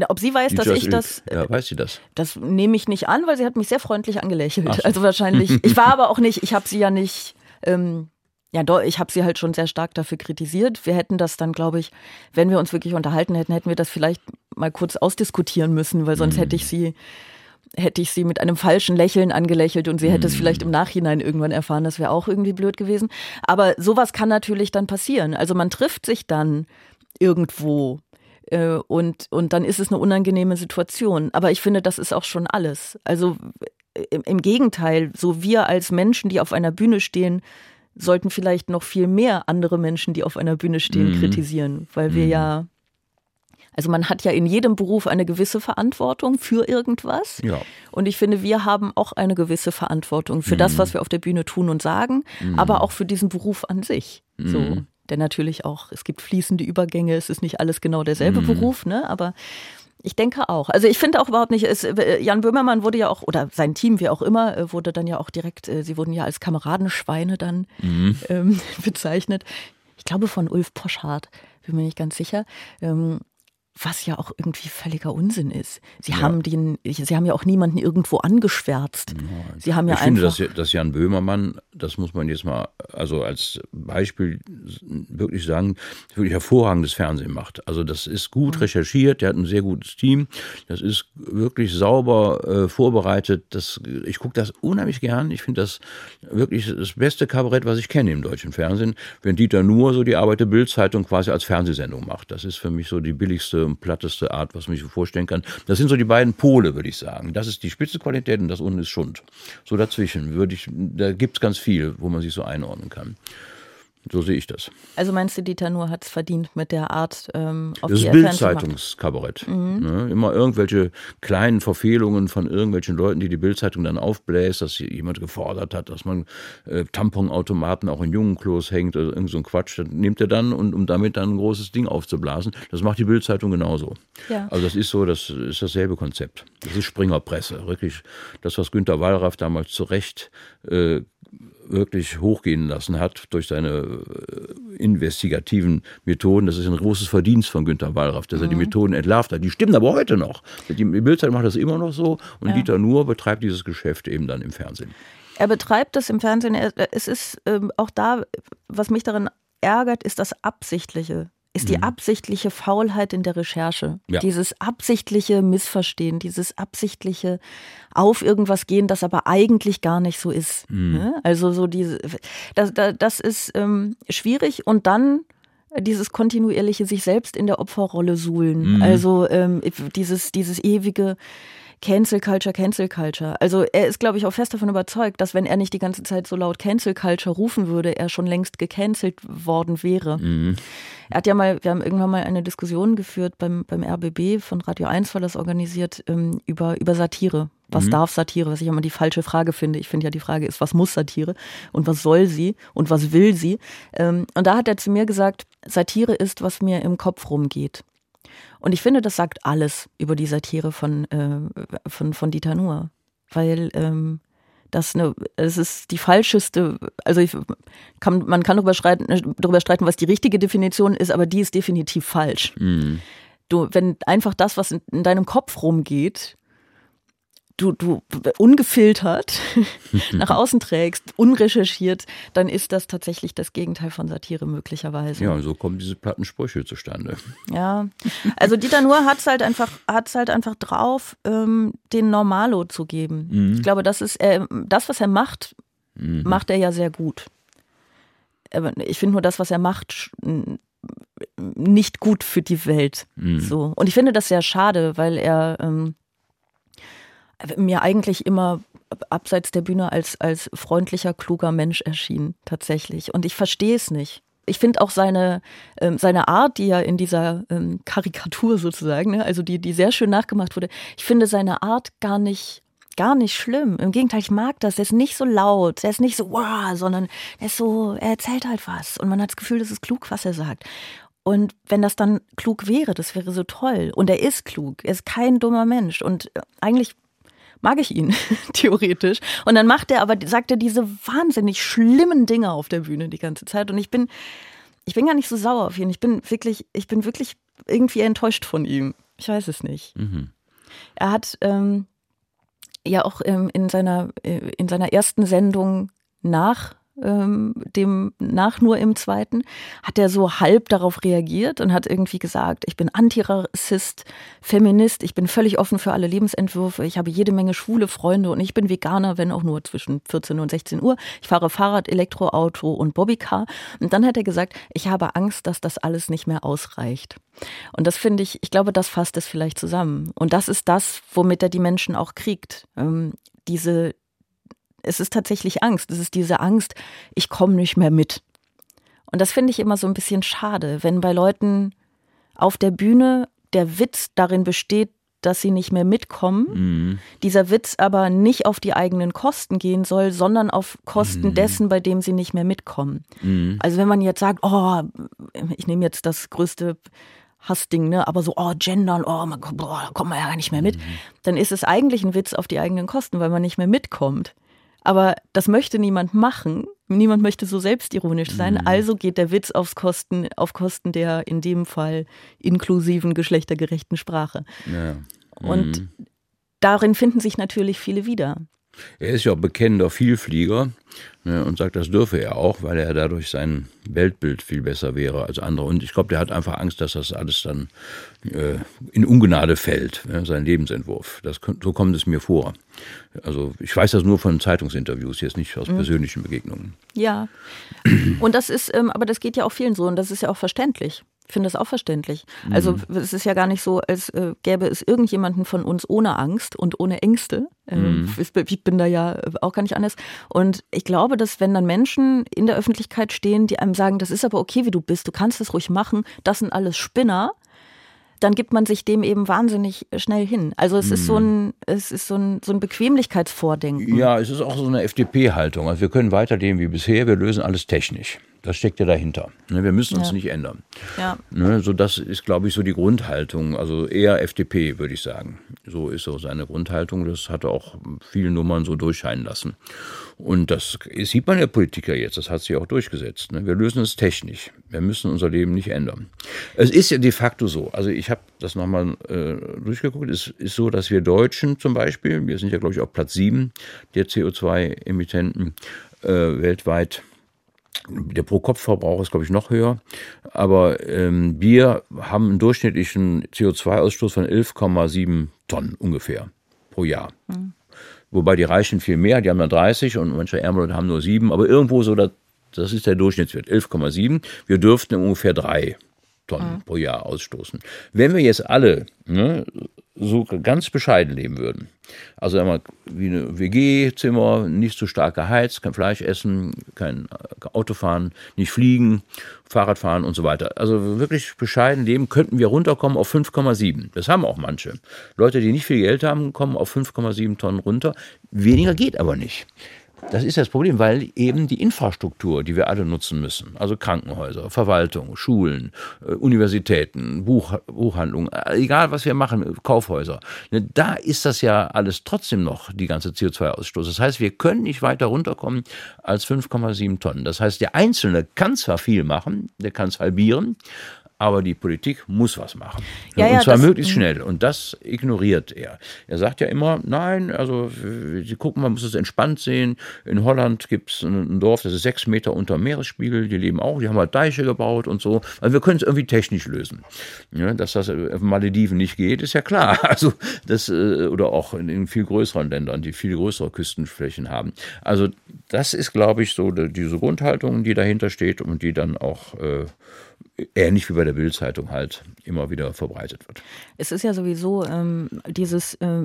Ob sie weiß, dass ich das. Ja, weiß sie das? Das nehme ich nicht an, weil sie hat mich sehr freundlich angelächelt. So. Also wahrscheinlich. Ich war aber auch nicht, ich habe sie ja nicht. Ähm, ja, doch, ich habe sie halt schon sehr stark dafür kritisiert. Wir hätten das dann, glaube ich, wenn wir uns wirklich unterhalten hätten, hätten wir das vielleicht mal kurz ausdiskutieren müssen, weil sonst mhm. hätte ich sie hätte ich sie mit einem falschen Lächeln angelächelt und sie hätte es mhm. vielleicht im Nachhinein irgendwann erfahren, das wäre auch irgendwie blöd gewesen. Aber sowas kann natürlich dann passieren. Also man trifft sich dann irgendwo. Äh, und, und dann ist es eine unangenehme Situation. Aber ich finde, das ist auch schon alles. Also im, im Gegenteil, so wir als Menschen, die auf einer Bühne stehen, sollten vielleicht noch viel mehr andere Menschen, die auf einer Bühne stehen, mhm. kritisieren, weil wir mhm. ja Also man hat ja in jedem Beruf eine gewisse Verantwortung für irgendwas. Ja. Und ich finde, wir haben auch eine gewisse Verantwortung für mhm. das, was wir auf der Bühne tun und sagen, mhm. aber auch für diesen Beruf an sich. Mhm. So. Denn natürlich auch, es gibt fließende Übergänge, es ist nicht alles genau derselbe mhm. Beruf, ne? Aber ich denke auch. Also ich finde auch überhaupt nicht, es, äh, Jan Böhmermann wurde ja auch, oder sein Team, wie auch immer, äh, wurde dann ja auch direkt, äh, sie wurden ja als Kameradenschweine dann mhm. ähm, bezeichnet. Ich glaube von Ulf Poschardt, bin mir nicht ganz sicher. Ähm, was ja auch irgendwie völliger Unsinn ist. Sie ja. haben den, sie haben ja auch niemanden irgendwo angeschwärzt. Ja. Sie haben ja ich finde, dass, dass Jan Böhmermann, das muss man jetzt mal, also als Beispiel wirklich sagen, wirklich hervorragendes Fernsehen macht. Also das ist gut mhm. recherchiert, der hat ein sehr gutes Team, das ist wirklich sauber äh, vorbereitet. Das, ich gucke das unheimlich gern. Ich finde das wirklich das beste Kabarett, was ich kenne im deutschen Fernsehen. Wenn Dieter nur so die Arbeit der Bildzeitung quasi als Fernsehsendung macht, das ist für mich so die billigste und platteste Art, was man sich vorstellen kann. Das sind so die beiden Pole, würde ich sagen. Das ist die Spitzenqualität und das unten ist Schund. So dazwischen würde ich, da gibt es ganz viel, wo man sich so einordnen kann. So sehe ich das. Also meinst du, Dieter Nuhr hat es verdient mit der Art, ähm, auf das Bildzeitungskabarett. Mhm. Ne? Immer irgendwelche kleinen Verfehlungen von irgendwelchen Leuten, die die Bildzeitung dann aufbläst, dass jemand gefordert hat, dass man äh, Tamponautomaten auch in jungen Klos hängt oder irgend so ein Quatsch. Das nimmt er dann und um damit dann ein großes Ding aufzublasen. Das macht die Bildzeitung genauso. Ja. Also das ist so, das ist dasselbe Konzept. Das ist Springerpresse. Wirklich das, was Günter Wallraff damals zu Recht äh, wirklich hochgehen lassen hat durch seine äh, investigativen Methoden. Das ist ein großes Verdienst von Günter Wallraff, dass mhm. er die mhm. Methoden entlarvt hat. Die stimmen aber heute noch. Die Bildzeit macht das immer noch so und ja. Dieter Nuhr betreibt dieses Geschäft eben dann im Fernsehen. Er betreibt das im Fernsehen. Es ist ähm, auch da, was mich daran ärgert, ist das Absichtliche ist die mhm. absichtliche Faulheit in der Recherche. Ja. Dieses absichtliche Missverstehen, dieses absichtliche auf irgendwas gehen, das aber eigentlich gar nicht so ist. Mhm. Ne? Also so diese, das, das ist ähm, schwierig und dann dieses kontinuierliche sich selbst in der Opferrolle suhlen. Mhm. Also ähm, dieses, dieses ewige Cancel Culture, Cancel Culture. Also er ist, glaube ich, auch fest davon überzeugt, dass wenn er nicht die ganze Zeit so laut Cancel Culture rufen würde, er schon längst gecancelt worden wäre. Mhm. Er hat ja mal, wir haben irgendwann mal eine Diskussion geführt beim, beim RBB von Radio 1 war das organisiert, ähm, über, über Satire. Was mhm. darf Satire? Was ich immer die falsche Frage finde. Ich finde ja, die Frage ist, was muss Satire und was soll sie und was will sie? Ähm, und da hat er zu mir gesagt, Satire ist, was mir im Kopf rumgeht. Und ich finde, das sagt alles über die Satire von, äh, von, von Dieter Nuhr. Weil ähm, das eine, es ist die falscheste, also ich, kann, man kann darüber streiten, darüber streiten, was die richtige Definition ist, aber die ist definitiv falsch. Mhm. Du, wenn einfach das, was in, in deinem Kopf rumgeht, du, du ungefiltert nach außen trägst, unrecherchiert, dann ist das tatsächlich das Gegenteil von Satire möglicherweise. Ja, und so kommen diese platten Sprüche zustande. Ja, also Dieter Nuhr hat es halt einfach, hat's halt einfach drauf, ähm, den Normalo zu geben. Mhm. Ich glaube, das ist äh, das, was er macht, mhm. macht er ja sehr gut. Ich finde nur das, was er macht, nicht gut für die Welt. Mhm. So. Und ich finde das sehr schade, weil er ähm, mir eigentlich immer abseits der Bühne als, als freundlicher, kluger Mensch erschien, tatsächlich. Und ich verstehe es nicht. Ich finde auch seine, ähm, seine Art, die ja in dieser ähm, Karikatur sozusagen, ne, also die, die sehr schön nachgemacht wurde, ich finde seine Art gar nicht gar nicht schlimm. Im Gegenteil, ich mag das. Er ist nicht so laut, er ist nicht so wow, sondern er ist so, er erzählt halt was und man hat das Gefühl, das ist klug, was er sagt. Und wenn das dann klug wäre, das wäre so toll. Und er ist klug, er ist kein dummer Mensch. Und äh, eigentlich mag ich ihn, theoretisch. Und dann macht er aber, sagt er diese wahnsinnig schlimmen Dinge auf der Bühne die ganze Zeit. Und ich bin, ich bin gar nicht so sauer auf ihn. Ich bin wirklich, ich bin wirklich irgendwie enttäuscht von ihm. Ich weiß es nicht. Mhm. Er hat ähm, ja auch ähm, in, seiner, äh, in seiner ersten Sendung nach ähm, dem nach nur im zweiten, hat er so halb darauf reagiert und hat irgendwie gesagt, ich bin Antirassist, Feminist, ich bin völlig offen für alle Lebensentwürfe, ich habe jede Menge schwule Freunde und ich bin Veganer, wenn auch nur zwischen 14 und 16 Uhr. Ich fahre Fahrrad, Elektroauto und Bobbycar. Und dann hat er gesagt, ich habe Angst, dass das alles nicht mehr ausreicht. Und das finde ich, ich glaube, das fasst es vielleicht zusammen. Und das ist das, womit er die Menschen auch kriegt. Ähm, diese, es ist tatsächlich Angst. Es ist diese Angst, ich komme nicht mehr mit. Und das finde ich immer so ein bisschen schade, wenn bei Leuten auf der Bühne der Witz darin besteht, dass sie nicht mehr mitkommen. Mhm. Dieser Witz aber nicht auf die eigenen Kosten gehen soll, sondern auf Kosten mhm. dessen, bei dem sie nicht mehr mitkommen. Mhm. Also wenn man jetzt sagt, oh, ich nehme jetzt das größte Hassding, ne? aber so, oh, gendern, oh, man, boah, da kommt man ja gar nicht mehr mit, mhm. dann ist es eigentlich ein Witz auf die eigenen Kosten, weil man nicht mehr mitkommt. Aber das möchte niemand machen. Niemand möchte so selbstironisch sein. Mhm. Also geht der Witz aufs Kosten, auf Kosten der in dem Fall inklusiven, geschlechtergerechten Sprache. Ja. Mhm. Und darin finden sich natürlich viele wieder. Er ist ja bekennender Vielflieger ne, und sagt, das dürfe er auch, weil er dadurch sein Weltbild viel besser wäre als andere. Und ich glaube, der hat einfach Angst, dass das alles dann äh, in Ungnade fällt, ne, sein Lebensentwurf. Das, so kommt es mir vor. Also ich weiß das nur von Zeitungsinterviews, jetzt nicht aus mhm. persönlichen Begegnungen. Ja, und das ist, ähm, aber das geht ja auch vielen so und das ist ja auch verständlich. Ich finde das auch verständlich. Also mhm. es ist ja gar nicht so, als äh, gäbe es irgendjemanden von uns ohne Angst und ohne Ängste. Ähm, mhm. Ich bin da ja auch gar nicht anders. Und ich glaube, dass wenn dann Menschen in der Öffentlichkeit stehen, die einem sagen, das ist aber okay, wie du bist, du kannst das ruhig machen, das sind alles Spinner, dann gibt man sich dem eben wahnsinnig schnell hin. Also es ist so mhm. ein, es ist so ein, so ein Bequemlichkeitsvordenken. Ja, es ist auch so eine FDP-Haltung. Also wir können weiterleben wie bisher, wir lösen alles technisch. Das steckt ja dahinter. Ne, wir müssen uns ja. nicht ändern. Ja. Ne, so das ist, glaube ich, so die Grundhaltung. Also eher FDP, würde ich sagen. So ist so seine Grundhaltung. Das hat er auch viele Nummern so durchscheinen lassen. Und das sieht man der Politiker jetzt. Das hat sich auch durchgesetzt. Ne. Wir lösen es technisch. Wir müssen unser Leben nicht ändern. Es ist ja de facto so. Also ich habe das nochmal äh, durchgeguckt. Es ist so, dass wir Deutschen zum Beispiel, wir sind ja, glaube ich, auf Platz sieben der CO2-Emittenten äh, weltweit der Pro-Kopf-Verbrauch ist, glaube ich, noch höher. Aber ähm, wir haben einen durchschnittlichen CO2-Ausstoß von 11,7 Tonnen ungefähr pro Jahr. Mhm. Wobei die Reichen viel mehr, die haben dann 30 und manche Ärmere haben nur 7. Aber irgendwo so, das, das ist der Durchschnittswert, 11,7. Wir dürften ungefähr 3 Tonnen mhm. pro Jahr ausstoßen. Wenn wir jetzt alle ne, so ganz bescheiden leben würden, also einmal wie eine WG-Zimmer, nicht zu stark geheizt, kein Fleisch essen, kein äh, Auto fahren, nicht fliegen, Fahrrad fahren und so weiter. Also wirklich bescheiden leben, könnten wir runterkommen auf 5,7. Das haben auch manche. Leute, die nicht viel Geld haben, kommen auf 5,7 Tonnen runter. Weniger geht aber nicht. Das ist das Problem, weil eben die Infrastruktur, die wir alle nutzen müssen, also Krankenhäuser, Verwaltung, Schulen, äh, Universitäten, Buch, Buchhandlungen, äh, egal was wir machen, Kaufhäuser, ne, da ist das ja alles trotzdem noch die ganze CO2-Ausstoß. Das heißt, wir können nicht weiter runterkommen als 5,7 Tonnen. Das heißt, der Einzelne kann zwar viel machen, der kann es halbieren, aber die Politik muss was machen. Ja, und ja, zwar möglichst schnell. Und das ignoriert er. Er sagt ja immer, nein, also Sie gucken, man muss es entspannt sehen. In Holland gibt es ein Dorf, das ist sechs Meter unter Meeresspiegel, die leben auch, die haben halt Deiche gebaut und so. Also wir können es irgendwie technisch lösen. Ja, dass das auf Malediven nicht geht, ist ja klar. Also das, äh, oder auch in, in viel größeren Ländern, die viel größere Küstenflächen haben. Also das ist, glaube ich, so diese Grundhaltung, die dahinter steht und die dann auch äh, ähnlich wie bei der Bildzeitung halt immer wieder verbreitet wird. Es ist ja sowieso ähm, dieses, äh,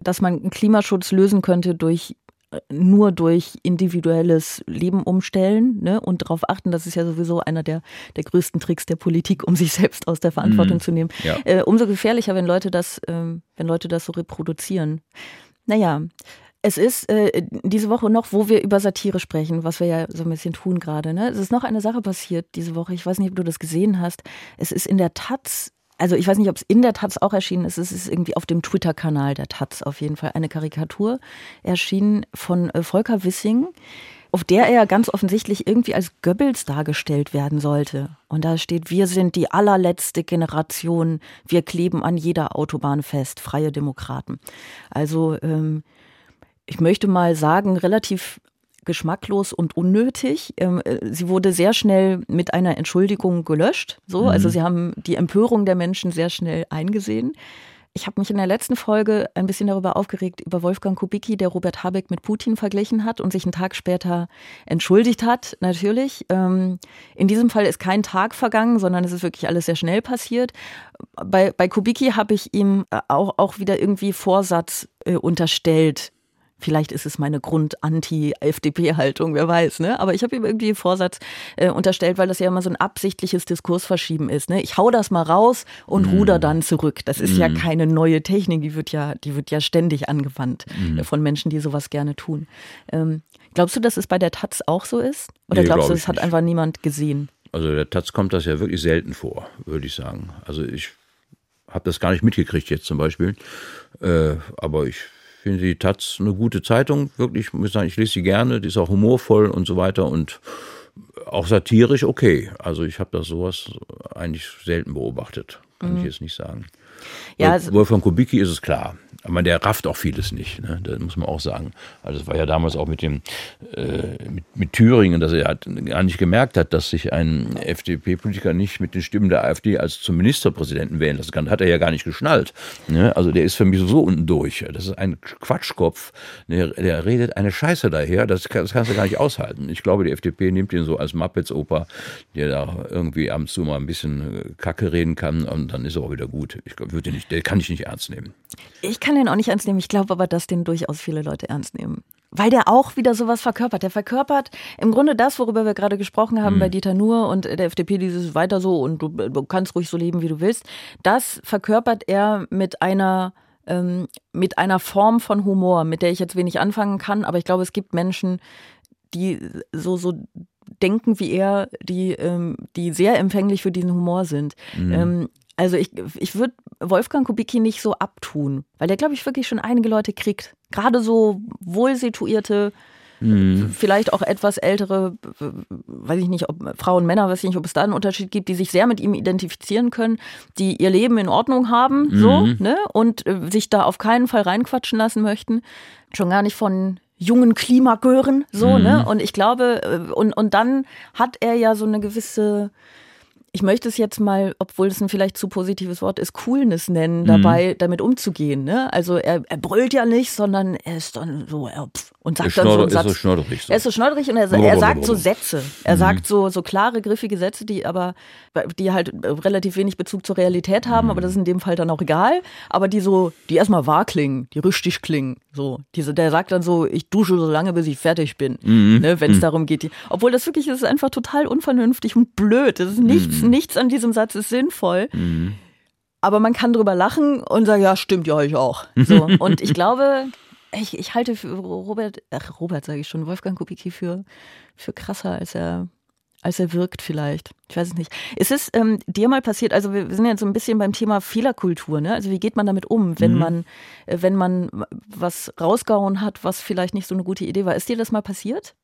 dass man Klimaschutz lösen könnte durch äh, nur durch individuelles Leben umstellen ne, und darauf achten, das ist ja sowieso einer der, der größten Tricks der Politik, um sich selbst aus der Verantwortung mm, zu nehmen. Ja. Äh, umso gefährlicher, wenn Leute das, äh, wenn Leute das so reproduzieren. Naja, es ist äh, diese Woche noch, wo wir über Satire sprechen, was wir ja so ein bisschen tun gerade. Ne? Es ist noch eine Sache passiert diese Woche. Ich weiß nicht, ob du das gesehen hast. Es ist in der Taz, also ich weiß nicht, ob es in der Taz auch erschienen ist. Es ist irgendwie auf dem Twitter-Kanal der Taz auf jeden Fall eine Karikatur erschienen von äh, Volker Wissing, auf der er ganz offensichtlich irgendwie als Goebbels dargestellt werden sollte. Und da steht, wir sind die allerletzte Generation, wir kleben an jeder Autobahn fest, freie Demokraten. Also ähm, ich möchte mal sagen, relativ geschmacklos und unnötig. Ähm, äh, sie wurde sehr schnell mit einer Entschuldigung gelöscht. So, also mhm. sie haben die Empörung der Menschen sehr schnell eingesehen. Ich habe mich in der letzten Folge ein bisschen darüber aufgeregt, über Wolfgang Kubicki, der Robert Habeck mit Putin verglichen hat und sich einen Tag später entschuldigt hat, natürlich. Ähm, in diesem Fall ist kein Tag vergangen, sondern es ist wirklich alles sehr schnell passiert. Bei, bei Kubicki habe ich ihm äh, auch, auch wieder irgendwie Vorsatz äh, unterstellt, Vielleicht ist es meine Grund-Anti-FDP-Haltung, wer weiß, ne? Aber ich habe ihm irgendwie den Vorsatz äh, unterstellt, weil das ja immer so ein absichtliches Diskursverschieben ist. Ne? Ich hau das mal raus und mm. ruder dann zurück. Das ist mm. ja mhm. keine neue Technik, die wird ja, die wird ja ständig angewandt mm. von Menschen, die sowas gerne tun. Ähm, glaubst du, dass es bei der Taz auch so ist? Oder nee, glaubst du, es hat einfach niemand gesehen? Also der Taz kommt das ja wirklich selten vor, würde ich sagen. Also ich habe das gar nicht mitgekriegt jetzt zum Beispiel. Äh, aber ich finde die Taz eine gute Zeitung, wirklich, muss ich sagen, ich lese sie gerne, die ist auch humorvoll und so weiter und auch satirisch okay. Also ich habe das sowas eigentlich selten beobachtet, kann mhm. ich jetzt nicht sagen. Ja, also Wolfgang Kubicki ist es klar. Aber der rafft auch vieles nicht, ne? das muss man auch sagen. Also es war ja damals auch mit dem äh, mit, mit, Thüringen, dass er halt gar nicht gemerkt hat, dass sich ein FDP-Politiker nicht mit den Stimmen der AfD als zum Ministerpräsidenten wählen lassen kann. Hat er ja gar nicht geschnallt. Ne? Also der ist für mich so unten durch. Das ist ein Quatschkopf. Der, der redet eine Scheiße daher. Das, das, kannst du gar nicht aushalten. Ich glaube, die FDP nimmt ihn so als Muppets-Oper, der da irgendwie ab und zu mal ein bisschen Kacke reden kann und dann ist er auch wieder gut. Ich würde nicht, der kann ich nicht ernst nehmen. Ich kann den auch nicht ernst nehmen. Ich glaube aber, dass den durchaus viele Leute ernst nehmen. Weil der auch wieder sowas verkörpert. Der verkörpert im Grunde das, worüber wir gerade gesprochen haben mhm. bei Dieter Nuhr und der FDP, dieses weiter so und du, du kannst ruhig so leben, wie du willst. Das verkörpert er mit einer ähm, mit einer Form von Humor, mit der ich jetzt wenig anfangen kann, aber ich glaube, es gibt Menschen, die so, so denken wie er, die, ähm, die sehr empfänglich für diesen Humor sind. Mhm. Ähm, also ich, ich würde Wolfgang Kubicki nicht so abtun, weil der, glaube ich, wirklich schon einige Leute kriegt. Gerade so wohlsituierte, mhm. vielleicht auch etwas ältere, weiß ich nicht, ob Frauen, Männer, weiß ich nicht, ob es da einen Unterschied gibt, die sich sehr mit ihm identifizieren können, die ihr Leben in Ordnung haben, mhm. so, ne, und äh, sich da auf keinen Fall reinquatschen lassen möchten. Schon gar nicht von jungen Klimagören, so, mhm. ne? Und ich glaube, äh, und, und dann hat er ja so eine gewisse ich möchte es jetzt mal, obwohl es ein vielleicht zu positives Wort ist, Coolness nennen, dabei mhm. damit umzugehen. Ne? Also er, er brüllt ja nicht, sondern er ist dann so, er, pff, und sagt dann so einen Satz. Ist so schnodderig, so. Er ist so schnodderig und er, er sagt so Sätze. Er mhm. sagt so, so klare, griffige Sätze, die aber, die halt relativ wenig Bezug zur Realität haben, mhm. aber das ist in dem Fall dann auch egal. Aber die so, die erstmal wahr klingen, die richtig klingen. So, diese, der sagt dann so, ich dusche so lange, bis ich fertig bin, mhm. ne, wenn es mhm. darum geht. Die, obwohl das wirklich ist einfach total unvernünftig und blöd. Das ist nichts, mhm. nichts an diesem Satz ist sinnvoll. Mhm. Aber man kann drüber lachen und sagen, ja, stimmt ja, ich auch. So. Und ich glaube, ich, ich halte für Robert, ach, Robert sage ich schon, Wolfgang Kubicki für, für krasser, als er, als er wirkt vielleicht. Ich weiß es nicht. Ist es ähm, dir mal passiert, also wir sind jetzt so ein bisschen beim Thema Fehlerkultur, ne? Also wie geht man damit um, wenn mhm. man, äh, wenn man was rausgehauen hat, was vielleicht nicht so eine gute Idee war? Ist dir das mal passiert?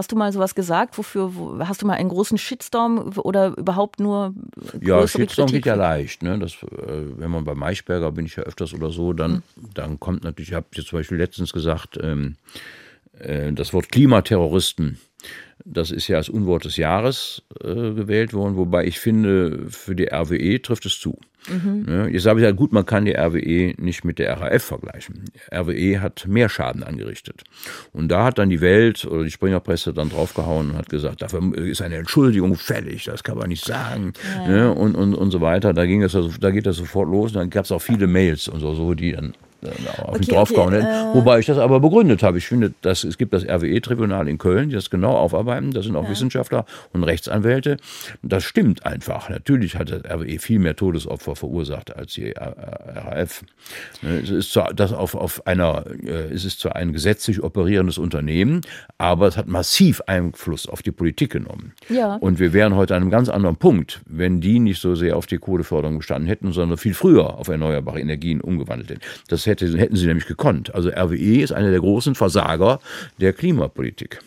Hast du mal sowas gesagt? Wofür wo, hast du mal einen großen Shitstorm oder überhaupt nur Ja, Shitstorm Kritik? geht ja leicht. Ne? Das, äh, wenn man bei Maischberger bin ich ja öfters oder so, dann, mhm. dann kommt natürlich, ich habe jetzt zum Beispiel letztens gesagt, ähm, äh, das Wort Klimaterroristen das ist ja als Unwort des Jahres äh, gewählt worden, wobei ich finde, für die RWE trifft es zu. Mhm. Ja, jetzt habe ich ja gut, man kann die RWE nicht mit der RAF vergleichen. RWE hat mehr Schaden angerichtet. Und da hat dann die Welt oder die Springerpresse dann draufgehauen und hat gesagt, dafür ist eine Entschuldigung fällig, das kann man nicht sagen. Ja. Und, und, und so weiter. Da ging das da geht das sofort los. Und dann gab es auch viele Mails und so, so die dann auf okay, mich draufgehauen okay, äh Wobei ich das aber begründet habe. Ich finde, dass es gibt das RWE-Tribunal in Köln, die das genau aufarbeiten. Das sind auch ja. Wissenschaftler und Rechtsanwälte. Das stimmt einfach. Natürlich hat das RWE viel mehr Todesopfer verursacht als die RAF. Es ist zwar das auf, auf einer, äh, es ist zwar ein gesetzlich operierendes Unternehmen, aber es hat massiv Einfluss auf die Politik genommen. Ja. Und wir wären heute an einem ganz anderen Punkt, wenn die nicht so sehr auf die Kohleförderung gestanden hätten, sondern viel früher auf erneuerbare Energien umgewandelt hätten. Das hätte, hätten sie nämlich gekonnt. Also RWE ist einer der großen Versager der Klimapolitik.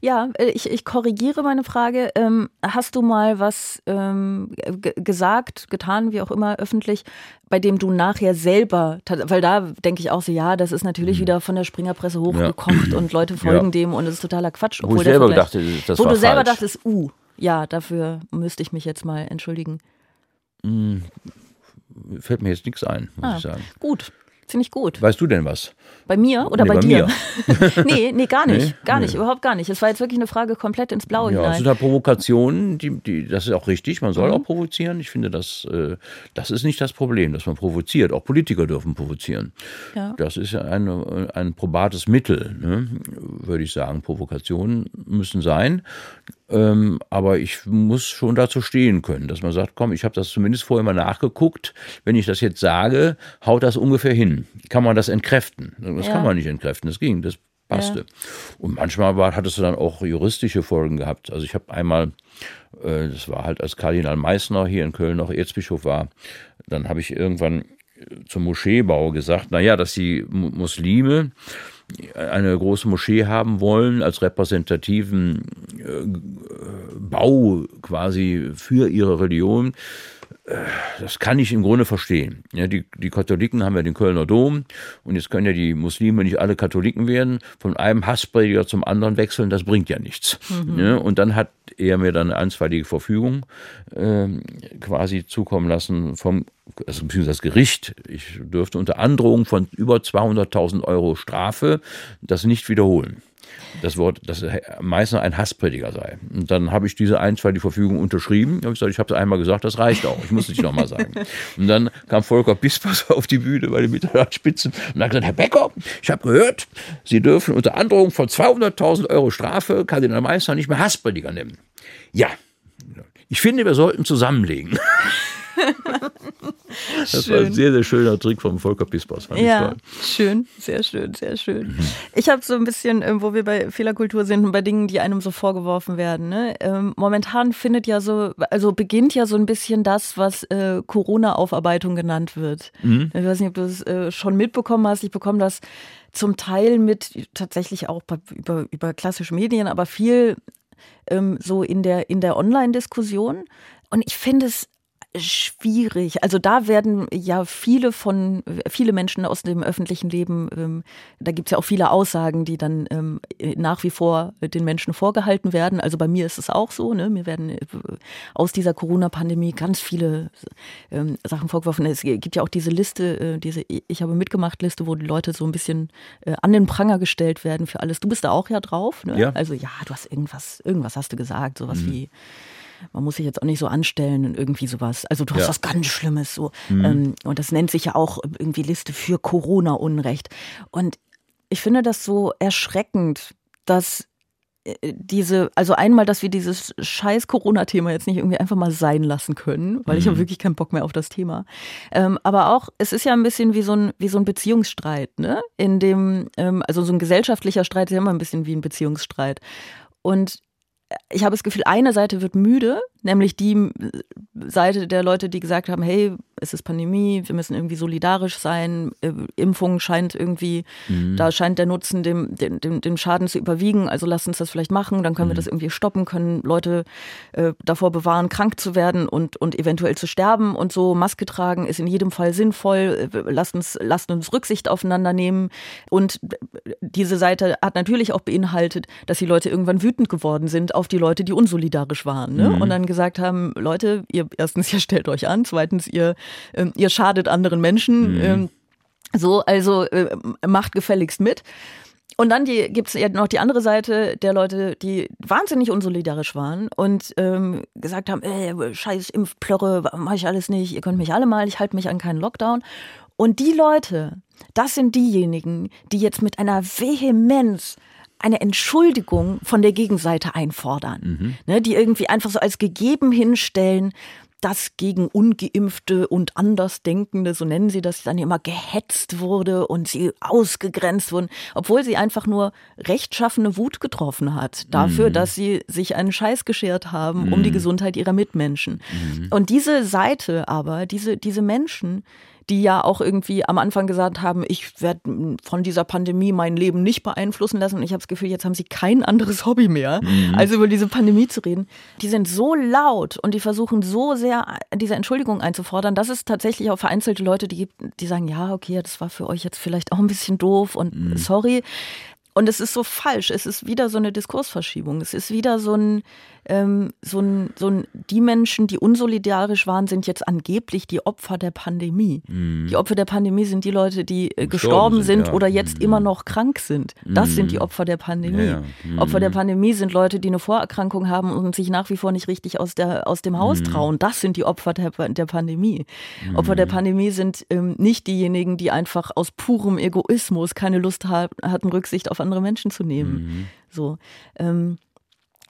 Ja, äh, ich, ich korrigiere meine Frage. Ähm, hast du mal was ähm, gesagt, getan, wie auch immer, öffentlich, bei dem du nachher selber, weil da denke ich auch so, ja, das ist natürlich mhm. wieder von der Springerpresse hochgekocht ja. und Leute folgen ja. dem und es ist totaler Quatsch. Wo ich selber dachte, das Wo war du selber falsch. dachtest, uh, ja, dafür müsste ich mich jetzt mal entschuldigen. Mhm. Fällt mir jetzt nichts ein, muss ah, ich sagen. Gut. Ziemlich gut. Weißt du denn was? Bei mir oder Nee, bei, bei dir? mir. nee, nee, gar nicht. Nee? Gar Nee. nicht, überhaupt gar nicht. Es war jetzt wirklich eine Frage komplett ins Blaue Ja, hinein. sind halt Provokationen, die, die, das ist auch richtig, man soll Mhm. auch provozieren. Ich finde, das, äh, das ist nicht das Problem, dass man provoziert. Auch Politiker dürfen provozieren. Ja. Das ist ja eine, ein probates Mittel, ne? würde ich sagen. Provokationen müssen sein. Ähm, aber ich muss schon dazu stehen können, dass man sagt, komm, ich habe das zumindest vorher mal nachgeguckt. Wenn ich das jetzt sage, haut das ungefähr hin. Kann man das entkräften? Das Ja. kann man nicht entkräften. Das ging, das passte. Ja. Und manchmal war, hattest du dann auch juristische Folgen gehabt. Also ich habe einmal, äh, das war halt als Kardinal Meissner hier in Köln noch Erzbischof war, dann habe ich irgendwann äh, zum Moscheebau gesagt, naja, dass die Mu- Muslime eine große Moschee haben wollen als repräsentativen äh, Bau quasi für ihre Religion. Äh, Das kann ich im Grunde verstehen. Ja, die, die Katholiken haben ja den Kölner Dom und jetzt können ja die Muslime nicht alle Katholiken werden, von einem Hassprediger zum anderen wechseln, das bringt ja nichts. Mhm. Ja, und dann hat er mir dann eine einstweilige Verfügung ähm, quasi zukommen lassen vom also beziehungsweise das Gericht, ich dürfte unter Androhung von über 200.000 Euro Strafe das nicht wiederholen. Das Wort, dass Herr Meißner ein Hassprediger sei. Und dann habe ich diese einstweilige Verfügung unterschrieben. Habe ich gesagt, ich habe es einmal gesagt, das reicht auch. Ich muss es nicht nochmal sagen. Und dann kam Volker Bispers auf die Bühne bei den Mittelspitzen und hat gesagt, Herr Becker, ich habe gehört, Sie dürfen unter Androhung von 200.000 Euro Strafe Kardinal Meißner nicht mehr Hassprediger nennen. Ja, ich finde, wir sollten zusammenlegen. Das war ein Schön. sehr, sehr schöner Trick vom Volker Pispers. Ja, schön, sehr schön, sehr schön. Mhm. Ich habe so ein bisschen, äh, wo wir bei Fehlerkultur sind und bei Dingen, die einem so vorgeworfen werden. Ne? Ähm, momentan findet ja so, also beginnt ja so ein bisschen das, was äh, Corona-Aufarbeitung genannt wird. Mhm. Ich weiß nicht, ob du das äh, schon mitbekommen hast. Ich bekomme das zum Teil mit, tatsächlich auch über, über klassische Medien, aber viel ähm, so in der, in der Online-Diskussion. Und ich finde es schwierig. Also da werden ja viele von, viele Menschen aus dem öffentlichen Leben, ähm, da gibt es ja auch viele Aussagen, die dann ähm, nach wie vor den Menschen vorgehalten werden. Also bei mir ist es auch so, ne? Mir werden äh, aus dieser Corona-Pandemie ganz viele ähm, Sachen vorgeworfen. Es gibt ja auch diese Liste, äh, diese Ich habe mitgemacht Liste, wo die Leute so ein bisschen äh, an den Pranger gestellt werden für alles. Du bist da auch ja drauf, ne? Ja. Also ja, du hast irgendwas, irgendwas hast du gesagt, sowas Mhm. wie man muss sich jetzt auch nicht so anstellen und irgendwie sowas. Also du hast Ja. was ganz Schlimmes so. Mhm. Ähm, und das nennt sich ja auch irgendwie Liste für Corona-Unrecht. Und ich finde das so erschreckend, dass äh, diese, also einmal, dass wir dieses scheiß Corona-Thema jetzt nicht irgendwie einfach mal sein lassen können, weil ich Mhm. habe wirklich keinen Bock mehr auf das Thema. Ähm, aber auch, es ist ja ein bisschen wie so ein, wie so ein Beziehungsstreit, ne? In dem, ähm, also so ein gesellschaftlicher Streit ist ja immer ein bisschen wie ein Beziehungsstreit. Und ich habe das Gefühl, eine Seite wird müde, nämlich die Seite der Leute, die gesagt haben, hey, es ist Pandemie, wir müssen irgendwie solidarisch sein, äh, Impfung scheint irgendwie, Mhm. da scheint der Nutzen dem, dem, dem, dem Schaden zu überwiegen, also lasst uns das vielleicht machen, dann können wir das irgendwie stoppen, können Leute äh, davor bewahren, krank zu werden und, und eventuell zu sterben und so. Maske tragen ist in jedem Fall sinnvoll, äh, lasst uns, lasst uns Rücksicht aufeinander nehmen und diese Seite hat natürlich auch beinhaltet, dass die Leute irgendwann wütend geworden sind auf die Leute, die unsolidarisch waren. Ne? Mhm. Und dann gesagt haben, Leute, ihr erstens, ihr stellt euch an, zweitens, ihr, ähm, ihr schadet anderen Menschen. Mhm. Ähm, so, also äh, macht gefälligst mit. Und dann gibt es ja noch die andere Seite der Leute, die wahnsinnig unsolidarisch waren und ähm, gesagt haben, äh, scheiß Impfplörre, mache ich alles nicht, ihr könnt mich alle mal, ich halte mich an keinen Lockdown. Und die Leute, das sind diejenigen, die jetzt mit einer Vehemenz eine Entschuldigung von der Gegenseite einfordern, ne, die irgendwie einfach so als gegeben hinstellen, dass gegen Ungeimpfte und Andersdenkende, so nennen sie das, dann immer gehetzt wurde und sie ausgegrenzt wurden, obwohl sie einfach nur rechtschaffene Wut getroffen hat dafür, Mhm. dass sie sich einen Scheiß geschert haben um Mhm. die Gesundheit ihrer Mitmenschen. Mhm. Und diese Seite aber, diese, diese Menschen, die ja auch irgendwie am Anfang gesagt haben, ich werde von dieser Pandemie mein Leben nicht beeinflussen lassen. Und ich habe das Gefühl, jetzt haben sie kein anderes Hobby mehr, Mhm. als über diese Pandemie zu reden. Die sind so laut und die versuchen so sehr, diese Entschuldigung einzufordern, dass es tatsächlich auch vereinzelte Leute die gibt, die sagen, ja, okay, das war für euch jetzt vielleicht auch ein bisschen doof und sorry. Und es ist so falsch. Es ist wieder so eine Diskursverschiebung. Es ist wieder so ein, ähm, so ein, so ein, die Menschen, die unsolidarisch waren, sind jetzt angeblich die Opfer der Pandemie. Mhm. Die Opfer der Pandemie sind die Leute, die äh, gestorben sind, sind ja. oder jetzt mhm. immer noch krank sind. Das mhm. sind die mhm. Opfer der Pandemie. Ja, ja. Opfer der mhm. Pandemie sind Leute, die eine Vorerkrankung haben und sich nach wie vor nicht richtig aus, der, aus dem Haus mhm. trauen. Das sind die Opfer der, der Pandemie. Opfer der Pandemie sind ähm, nicht diejenigen, die einfach aus purem Egoismus keine Lust hatten, Rücksicht auf andere Menschen zu nehmen. Mhm. So. Ähm,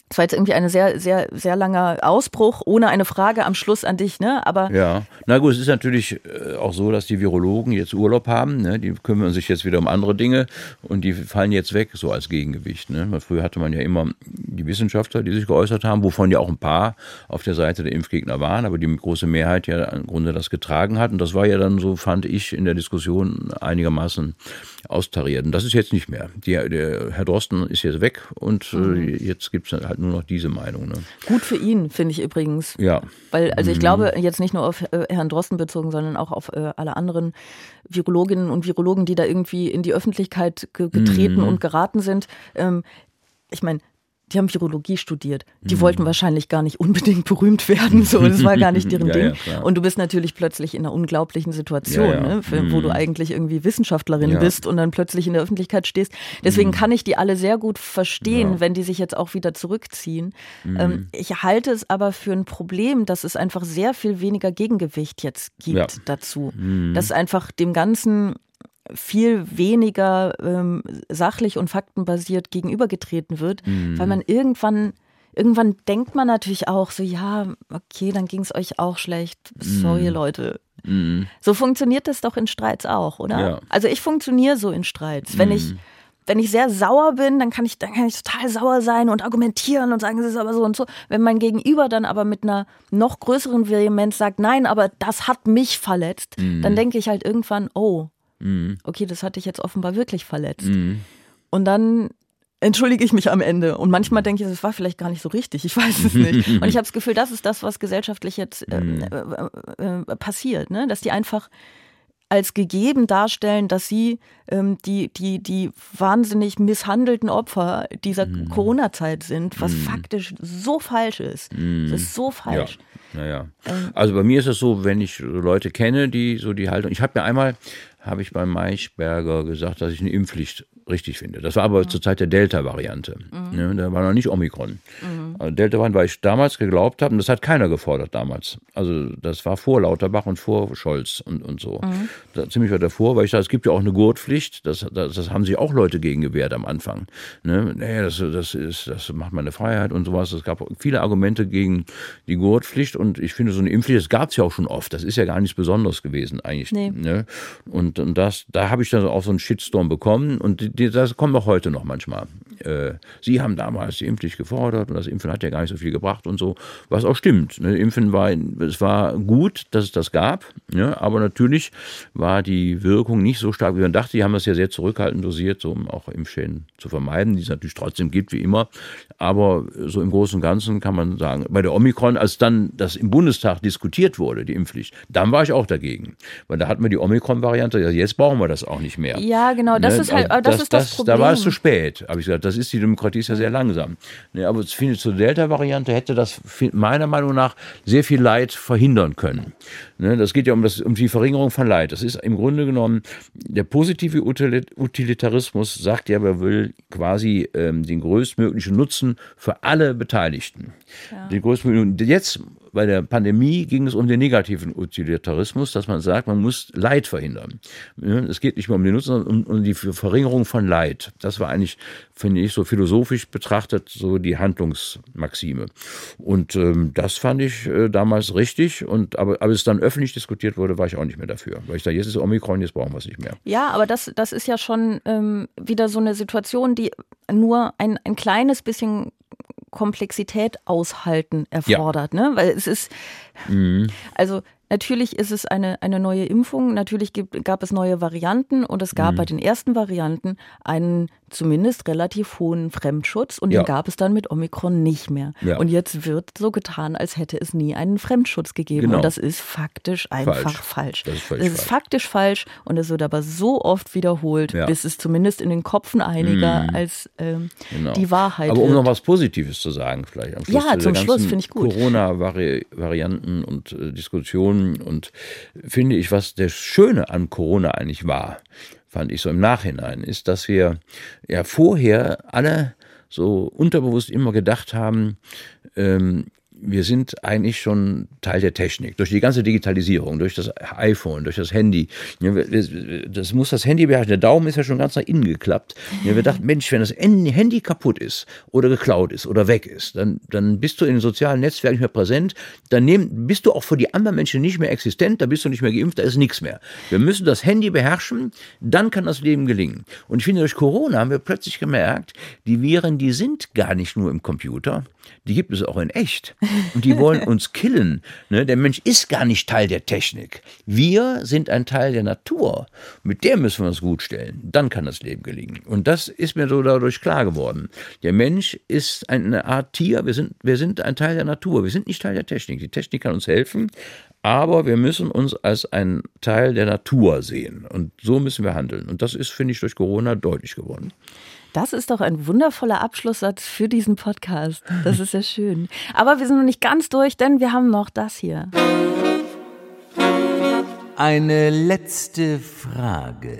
das war jetzt irgendwie ein sehr, sehr, sehr langer Ausbruch, ohne eine Frage am Schluss an dich, ne? Aber ja, na gut, es ist natürlich äh, auch so, dass die Virologen jetzt Urlaub haben, ne? Die kümmern sich jetzt wieder um andere Dinge und die fallen jetzt weg, so als Gegengewicht. Ne? Früher hatte man ja immer die Wissenschaftler, die sich geäußert haben, wovon ja auch ein paar auf der Seite der Impfgegner waren, aber die große Mehrheit ja im Grunde das getragen hat. Und das war ja dann so, fand ich, in der Diskussion einigermaßen austariert. Und das ist jetzt nicht mehr. Die, der Herr Drosten ist jetzt weg und äh, mhm. jetzt gibt es halt nur noch diese Meinung. Ne? Gut für ihn, finde ich übrigens. Ja. Weil, also ich mhm. glaube, jetzt nicht nur auf äh, Herrn Drosten bezogen, sondern auch auf äh, alle anderen Virologinnen und Virologen, die da irgendwie in die Öffentlichkeit ge getreten mhm. und geraten sind. Ähm, ich meine, die haben Virologie studiert. Die mhm. wollten wahrscheinlich gar nicht unbedingt berühmt werden. So, das war gar nicht deren ja, Ding. Ja, und du bist natürlich plötzlich in einer unglaublichen Situation, ja, ne, für, mhm. wo du mhm. eigentlich irgendwie Wissenschaftlerin bist und dann plötzlich in der Öffentlichkeit stehst. Deswegen mhm. kann ich die alle sehr gut verstehen, wenn die sich jetzt auch wieder zurückziehen. Mhm. Ähm, ich halte es aber für ein Problem, dass es einfach sehr viel weniger Gegengewicht jetzt gibt dazu. Mhm. Dass einfach dem Ganzen viel weniger ähm, sachlich und faktenbasiert gegenübergetreten wird, mhm. weil man irgendwann irgendwann denkt man natürlich auch so, ja, okay, dann ging es euch auch schlecht. Sorry, mhm. Leute. Mhm. So funktioniert das doch in Streits auch, oder? Ja. Also ich funktioniere so in Streits. Wenn ich, mhm. wenn ich sehr sauer bin, dann kann ich, dann kann ich total sauer sein und argumentieren und sagen, es ist aber so und so. Wenn mein Gegenüber dann aber mit einer noch größeren Vehemenz sagt, nein, aber das hat mich verletzt, dann mhm. denke ich halt irgendwann, oh, Mhm. Okay, das hat dich jetzt offenbar wirklich verletzt. Mhm. Und dann entschuldige ich mich am Ende. Und manchmal denke ich, das war vielleicht gar nicht so richtig. Ich weiß es nicht. Und ich habe das Gefühl, das ist das, was gesellschaftlich jetzt äh, mhm. äh, äh, äh, passiert. Ne? Dass die einfach als gegeben darstellen, dass sie ähm, die, die, die wahnsinnig misshandelten Opfer dieser mm. Corona-Zeit sind, was mm. faktisch so falsch ist. Mm. Das ist so falsch. Ja. Naja. Ähm. Also bei mir ist es so, wenn ich Leute kenne, die so die Haltung. Ich habe mir einmal habe ich beim Maischberger gesagt, dass ich eine Impfpflicht richtig finde. Das war aber mhm. zur Zeit der Delta-Variante. Mhm. Ne, da war noch nicht Omikron. Mhm. Also Delta-Variante, weil ich damals geglaubt habe, und das hat keiner gefordert damals. Also das war vor Lauterbach und vor Scholz und, und so. Mhm. Da, ziemlich weit davor, weil ich sage, es gibt ja auch eine Gurtpflicht. Das, das, das haben sich auch Leute gegen gewehrt am Anfang. Ne? Nee, das, das, ist, das macht meine Freiheit und sowas. Es gab viele Argumente gegen die Gurtpflicht und ich finde, so eine Impfpflicht, das gab es ja auch schon oft. Das ist ja gar nichts Besonderes gewesen eigentlich. Nee. Ne? Und, und das, da habe ich dann auch so einen Shitstorm bekommen und das kommt auch heute noch manchmal. Äh, Sie haben damals die Impfpflicht gefordert und das Impfen hat ja gar nicht so viel gebracht und so, was auch stimmt. Ne? Impfen war, es war gut, dass es das gab, ja, aber natürlich war die Wirkung nicht so stark, wie man dachte. Die haben das ja sehr zurückhaltend dosiert, so, um auch Impfschäden zu vermeiden, die es natürlich trotzdem gibt, wie immer. Aber so im Großen und Ganzen kann man sagen, bei der Omikron, als dann das im Bundestag diskutiert wurde, die Impfpflicht, dann war ich auch dagegen. Weil da hatten wir die Omikron-Variante, ja, jetzt brauchen wir das auch nicht mehr. Ja, genau, das ne? ist halt, das, das ist das, das Problem. Da war es zu spät, habe ich gesagt. Das ist die Demokratie ist ja sehr langsam. Ne, aber ich finde, zur Delta-Variante hätte das meiner Meinung nach sehr viel Leid verhindern können. Ne, das geht ja um, das, um die Verringerung von Leid. Das ist im Grunde genommen, der positive Utilitarismus sagt ja, er will quasi ähm, den größtmöglichen Nutzen für alle Beteiligten. Ja. Den größtmöglichen, jetzt bei der Pandemie ging es um den negativen Utilitarismus, dass man sagt, man muss Leid verhindern. Es geht nicht mehr um den Nutzen, sondern um, die Verringerung von Leid. Das war eigentlich, finde ich, so philosophisch betrachtet, so die Handlungsmaxime. Und ähm, das fand ich äh, damals richtig. Und aber, aber es dann öffentlich diskutiert wurde, war ich auch nicht mehr dafür. Weil ich da jetzt ist Omikron, jetzt brauchen wir es nicht mehr. Ja, aber das, das ist ja schon ähm, wieder so eine Situation, die nur ein, ein kleines bisschen Komplexität aushalten erfordert. Ja. Ne? Weil es ist, mhm. also natürlich ist es eine, eine neue Impfung, natürlich gibt, gab es neue Varianten und es gab mhm. bei den ersten Varianten einen zumindest relativ hohen Fremdschutz und Ja. den gab es dann mit Omikron nicht mehr. Ja. Und jetzt wird so getan, als hätte es nie einen Fremdschutz gegeben. Genau. Und das ist faktisch einfach falsch. Das ist völlig ist falsch. faktisch falsch und es wird aber so oft wiederholt, Ja. bis es zumindest in den Köpfen einiger Mhm. als ähm, Genau. die Wahrheit Aber um wird. noch was Positives zu sagen, vielleicht am Schluss Ja, zu zum Schluss finde ich gut. Corona-Varianten und äh, Diskussionen und finde ich, was der Schöne an Corona eigentlich war, fand ich so im Nachhinein, ist, dass wir ja vorher alle so unterbewusst immer gedacht haben, ähm, wir sind eigentlich schon Teil der Technik. Durch die ganze Digitalisierung, durch das iPhone, durch das Handy. Das muss das Handy beherrschen. Der Daumen ist ja schon ganz nach innen geklappt. Wir dachten, Mensch, wenn das Handy kaputt ist oder geklaut ist oder weg ist, dann, dann bist du in den sozialen Netzwerken nicht mehr präsent. Dann nehm, bist du auch für die anderen Menschen nicht mehr existent. Da bist du nicht mehr geimpft. Da ist nichts mehr. Wir müssen das Handy beherrschen. Dann kann das Leben gelingen. Und ich finde, durch Corona haben wir plötzlich gemerkt, die Viren, die sind gar nicht nur im Computer. Die gibt es auch in echt. Und die wollen uns killen. Ne? Der Mensch ist gar nicht Teil der Technik. Wir sind ein Teil der Natur. Mit der müssen wir uns gut stellen. Dann kann das Leben gelingen. Und das ist mir so dadurch klar geworden. Der Mensch ist eine Art Tier. Wir sind, wir sind ein Teil der Natur. Wir sind nicht Teil der Technik. Die Technik kann uns helfen. Aber wir müssen uns als ein Teil der Natur sehen. Und so müssen wir handeln. Und das ist, finde ich, durch Corona deutlich geworden. Das ist doch ein wundervoller Abschlusssatz für diesen Podcast. Das ist ja schön. Aber wir sind noch nicht ganz durch, denn wir haben noch das hier. Eine letzte Frage.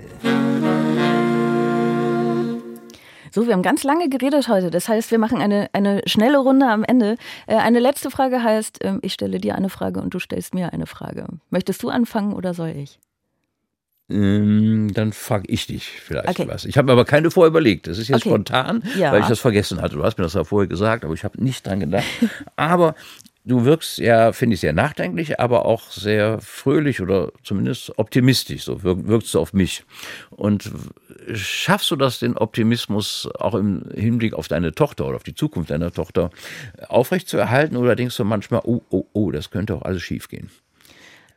So, wir haben ganz lange geredet heute. Das heißt, wir machen eine, eine schnelle Runde am Ende. Äh, Eine letzte Frage heißt, ähm, ich stelle dir eine Frage und du stellst mir eine Frage. Möchtest du anfangen oder soll ich? Ähm, Dann frage ich dich vielleicht Okay. was. Ich habe mir aber keine vorher überlegt. Das ist jetzt Okay. spontan, Ja. weil ich das vergessen hatte. Du hast mir das ja vorher gesagt, aber ich habe nicht dran gedacht. aber du wirkst ja, finde ich, sehr nachdenklich, aber auch sehr fröhlich oder zumindest optimistisch. So wirk- wirkst du auf mich. Und schaffst du das, den Optimismus auch im Hinblick auf deine Tochter oder auf die Zukunft deiner Tochter aufrechtzuerhalten? Oder denkst du manchmal, oh, oh, oh, das könnte auch alles schiefgehen?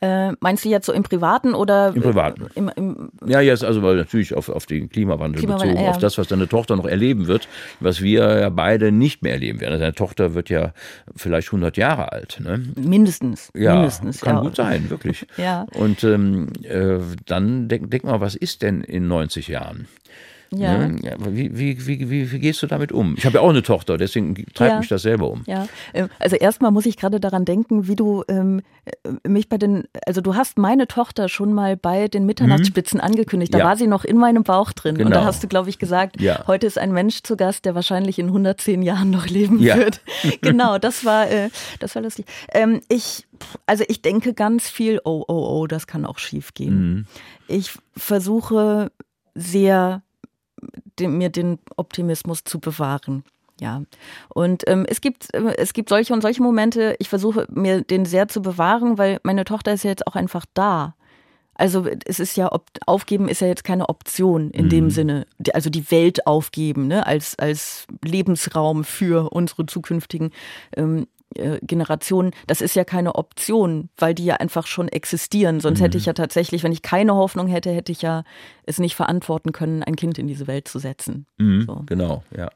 Äh, meinst du jetzt so im Privaten oder? Im Privaten. Im, im, Ja, jetzt also weil natürlich auf, auf den Klimawandel, Klimawandel, bezogen, ja. auf das, was deine Tochter noch erleben wird, was wir ja beide nicht mehr erleben werden. Deine Tochter wird ja vielleicht 100 Jahre alt. Ne? mindestens. Ja, mindestens, kann ja. gut sein, wirklich. Ja. Und ähm, äh, dann denk, denk mal, was ist denn in 90 Jahren? Ja. Ne? Wie, wie, wie, wie, wie gehst du damit um? Ich habe ja auch eine Tochter, deswegen treibt Ja. mich das selber um. Ja, ähm, also erstmal muss ich gerade daran denken, wie du ähm, äh, mich bei den, also du hast meine Tochter schon mal bei den Mitternachtsspitzen angekündigt. Da Mhm. Ja. war sie noch in meinem Bauch drin. Und da Genau. hast du, glaube ich, gesagt, Ja. heute ist ein Mensch zu Gast, der wahrscheinlich in 110 Jahren noch leben wird. genau, das war, äh, das war lustig. Ähm, ich, also ich denke ganz viel, oh, oh, oh, das kann auch schief gehen. Mhm. Ich versuche sehr den, mir den Optimismus zu bewahren. Ja, und ähm, es gibt äh, es gibt solche und solche Momente. Ich versuche mir den sehr zu bewahren, weil meine Tochter ist ja jetzt auch einfach da. Also es ist ja ob, aufgeben ist ja jetzt keine Option in dem Sinne. Also die Welt aufgeben ne, als als Lebensraum für unsere zukünftigen ähm, äh, Generationen. Das ist ja keine Option, weil die ja einfach schon existieren. Sonst hätte ich ja tatsächlich, wenn ich keine Hoffnung hätte, hätte ich ja es nicht verantworten können, ein Kind in diese Welt zu setzen. Mhm, So. Genau, ja.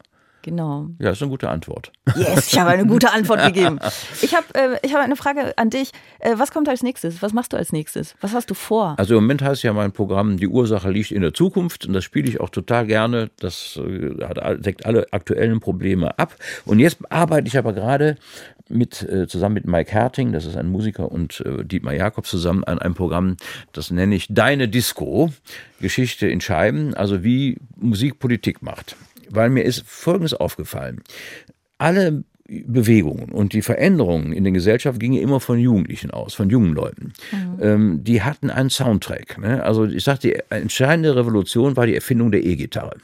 Genau. Ja, ist eine gute Antwort. Yes, ich habe eine gute Antwort gegeben. Ich habe äh, ich habe eine Frage an dich. Äh, was kommt als nächstes? Was machst du als nächstes? Was hast du vor? Also im Moment heißt ja mein Programm, die Ursache liegt in der Zukunft und das spiele ich auch total gerne. Das äh, deckt alle aktuellen Probleme ab. Und jetzt arbeite ich aber gerade mit, äh, zusammen mit Mike Herting, das ist ein Musiker, und äh, Dietmar Jakobs zusammen an einem Programm, das nenne ich Deine Disco, Geschichte in Scheiben, also wie Musik Politik macht. Weil mir ist Folgendes aufgefallen. Alle Bewegungen und die Veränderungen in der Gesellschaft gingen immer von Jugendlichen aus, von jungen Leuten. Ähm, die hatten einen Soundtrack. Ne? Also ich sag, die entscheidende Revolution war die Erfindung der E-Gitarre.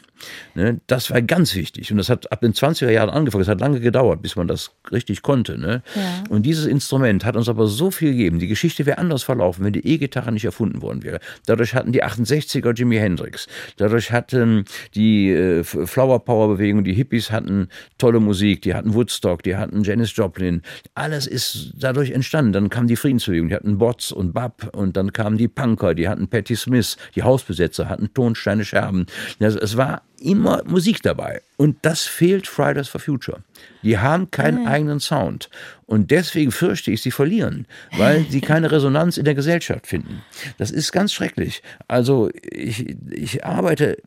Ne? Das war ganz wichtig und das hat ab den 20er Jahren angefangen. Es hat lange gedauert, bis man das richtig konnte. Ne? Ja. Und dieses Instrument hat uns aber so viel gegeben. Die Geschichte wäre anders verlaufen, wenn die E-Gitarre nicht erfunden worden wäre. Dadurch hatten die 68er Jimi Hendrix. Dadurch hatten die äh, Flower Power Bewegung, die Hippies hatten tolle Musik, die hatten Woodstock, die hatten Janis Joplin. Alles ist dadurch entstanden. Dann kam die Friedensbewegung, die hatten Bots und Bab und dann kamen die Punker, die hatten Patti Smith, die Hausbesetzer hatten Tonsteine Scherben. Also es war immer Musik dabei. Und das fehlt Fridays for Future. Die haben keinen Ah. eigenen Sound. Und deswegen fürchte ich, sie verlieren, weil sie keine Resonanz in der Gesellschaft finden. Das ist ganz schrecklich. Also ich, ich arbeite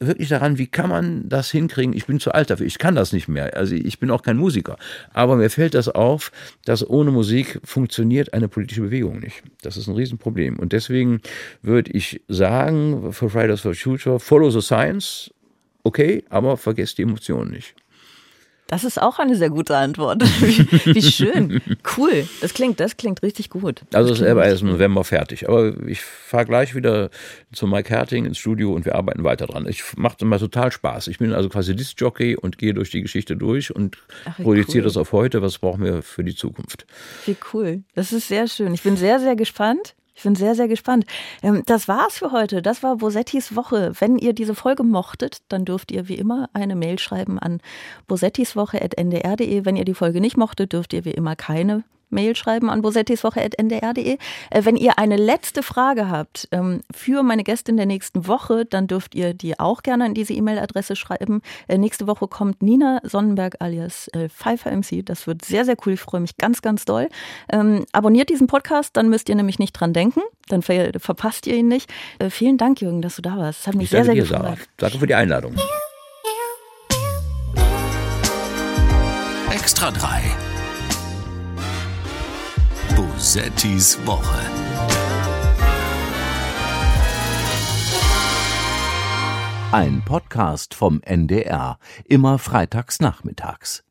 wirklich daran, wie kann man das hinkriegen? Ich bin zu alt dafür, ich kann das nicht mehr. Also ich bin auch kein Musiker. Aber mir fällt das auf, dass ohne Musik funktioniert eine politische Bewegung nicht. Das ist ein Riesenproblem. Und deswegen würde ich sagen, für Fridays for Future, follow the science, okay, aber vergesst die Emotionen nicht. Das ist auch eine sehr gute Antwort. Wie, wie schön. Cool. Das klingt, das klingt richtig gut. Also das ist erst im November fertig. Aber ich fahre gleich wieder zu Mike Herting ins Studio und wir arbeiten weiter dran. Ich macht immer total Spaß. Ich bin also quasi Disc-Jockey und gehe durch die Geschichte durch und Ach, projiziere cool. das auf heute. Was brauchen wir für die Zukunft? Wie cool. Das ist sehr schön. Ich bin sehr, sehr gespannt. Ich bin sehr, sehr gespannt. Ähm, das war's für heute. Das war Bosettis Woche. Wenn ihr diese Folge mochtet, dann dürft ihr wie immer eine Mail schreiben an bosettiswoche.ndr.de. Wenn ihr die Folge nicht mochtet, dürft ihr wie immer keine Mail schreiben an bosettiswoche.ndr.de. Äh, Wenn ihr eine letzte Frage habt ähm, für meine Gästin der nächsten Woche, dann dürft ihr die auch gerne an diese E-Mail-Adresse schreiben. Äh, Nächste Woche kommt Nina Sonnenberg alias äh, Pfeiffer MC. Das wird sehr, sehr cool. Ich freue mich ganz, ganz doll. Ähm, abonniert diesen Podcast, dann müsst ihr nämlich nicht dran denken. Dann ver verpasst ihr ihn nicht. Äh, Vielen Dank, Jürgen, dass du da warst. Das hat mich Ich sehr, danke sehr dir, gefreut. Sarah. Danke für die Einladung. Extra 3. Bosettis Woche. Ein Podcast vom NDR, immer freitags nachmittags.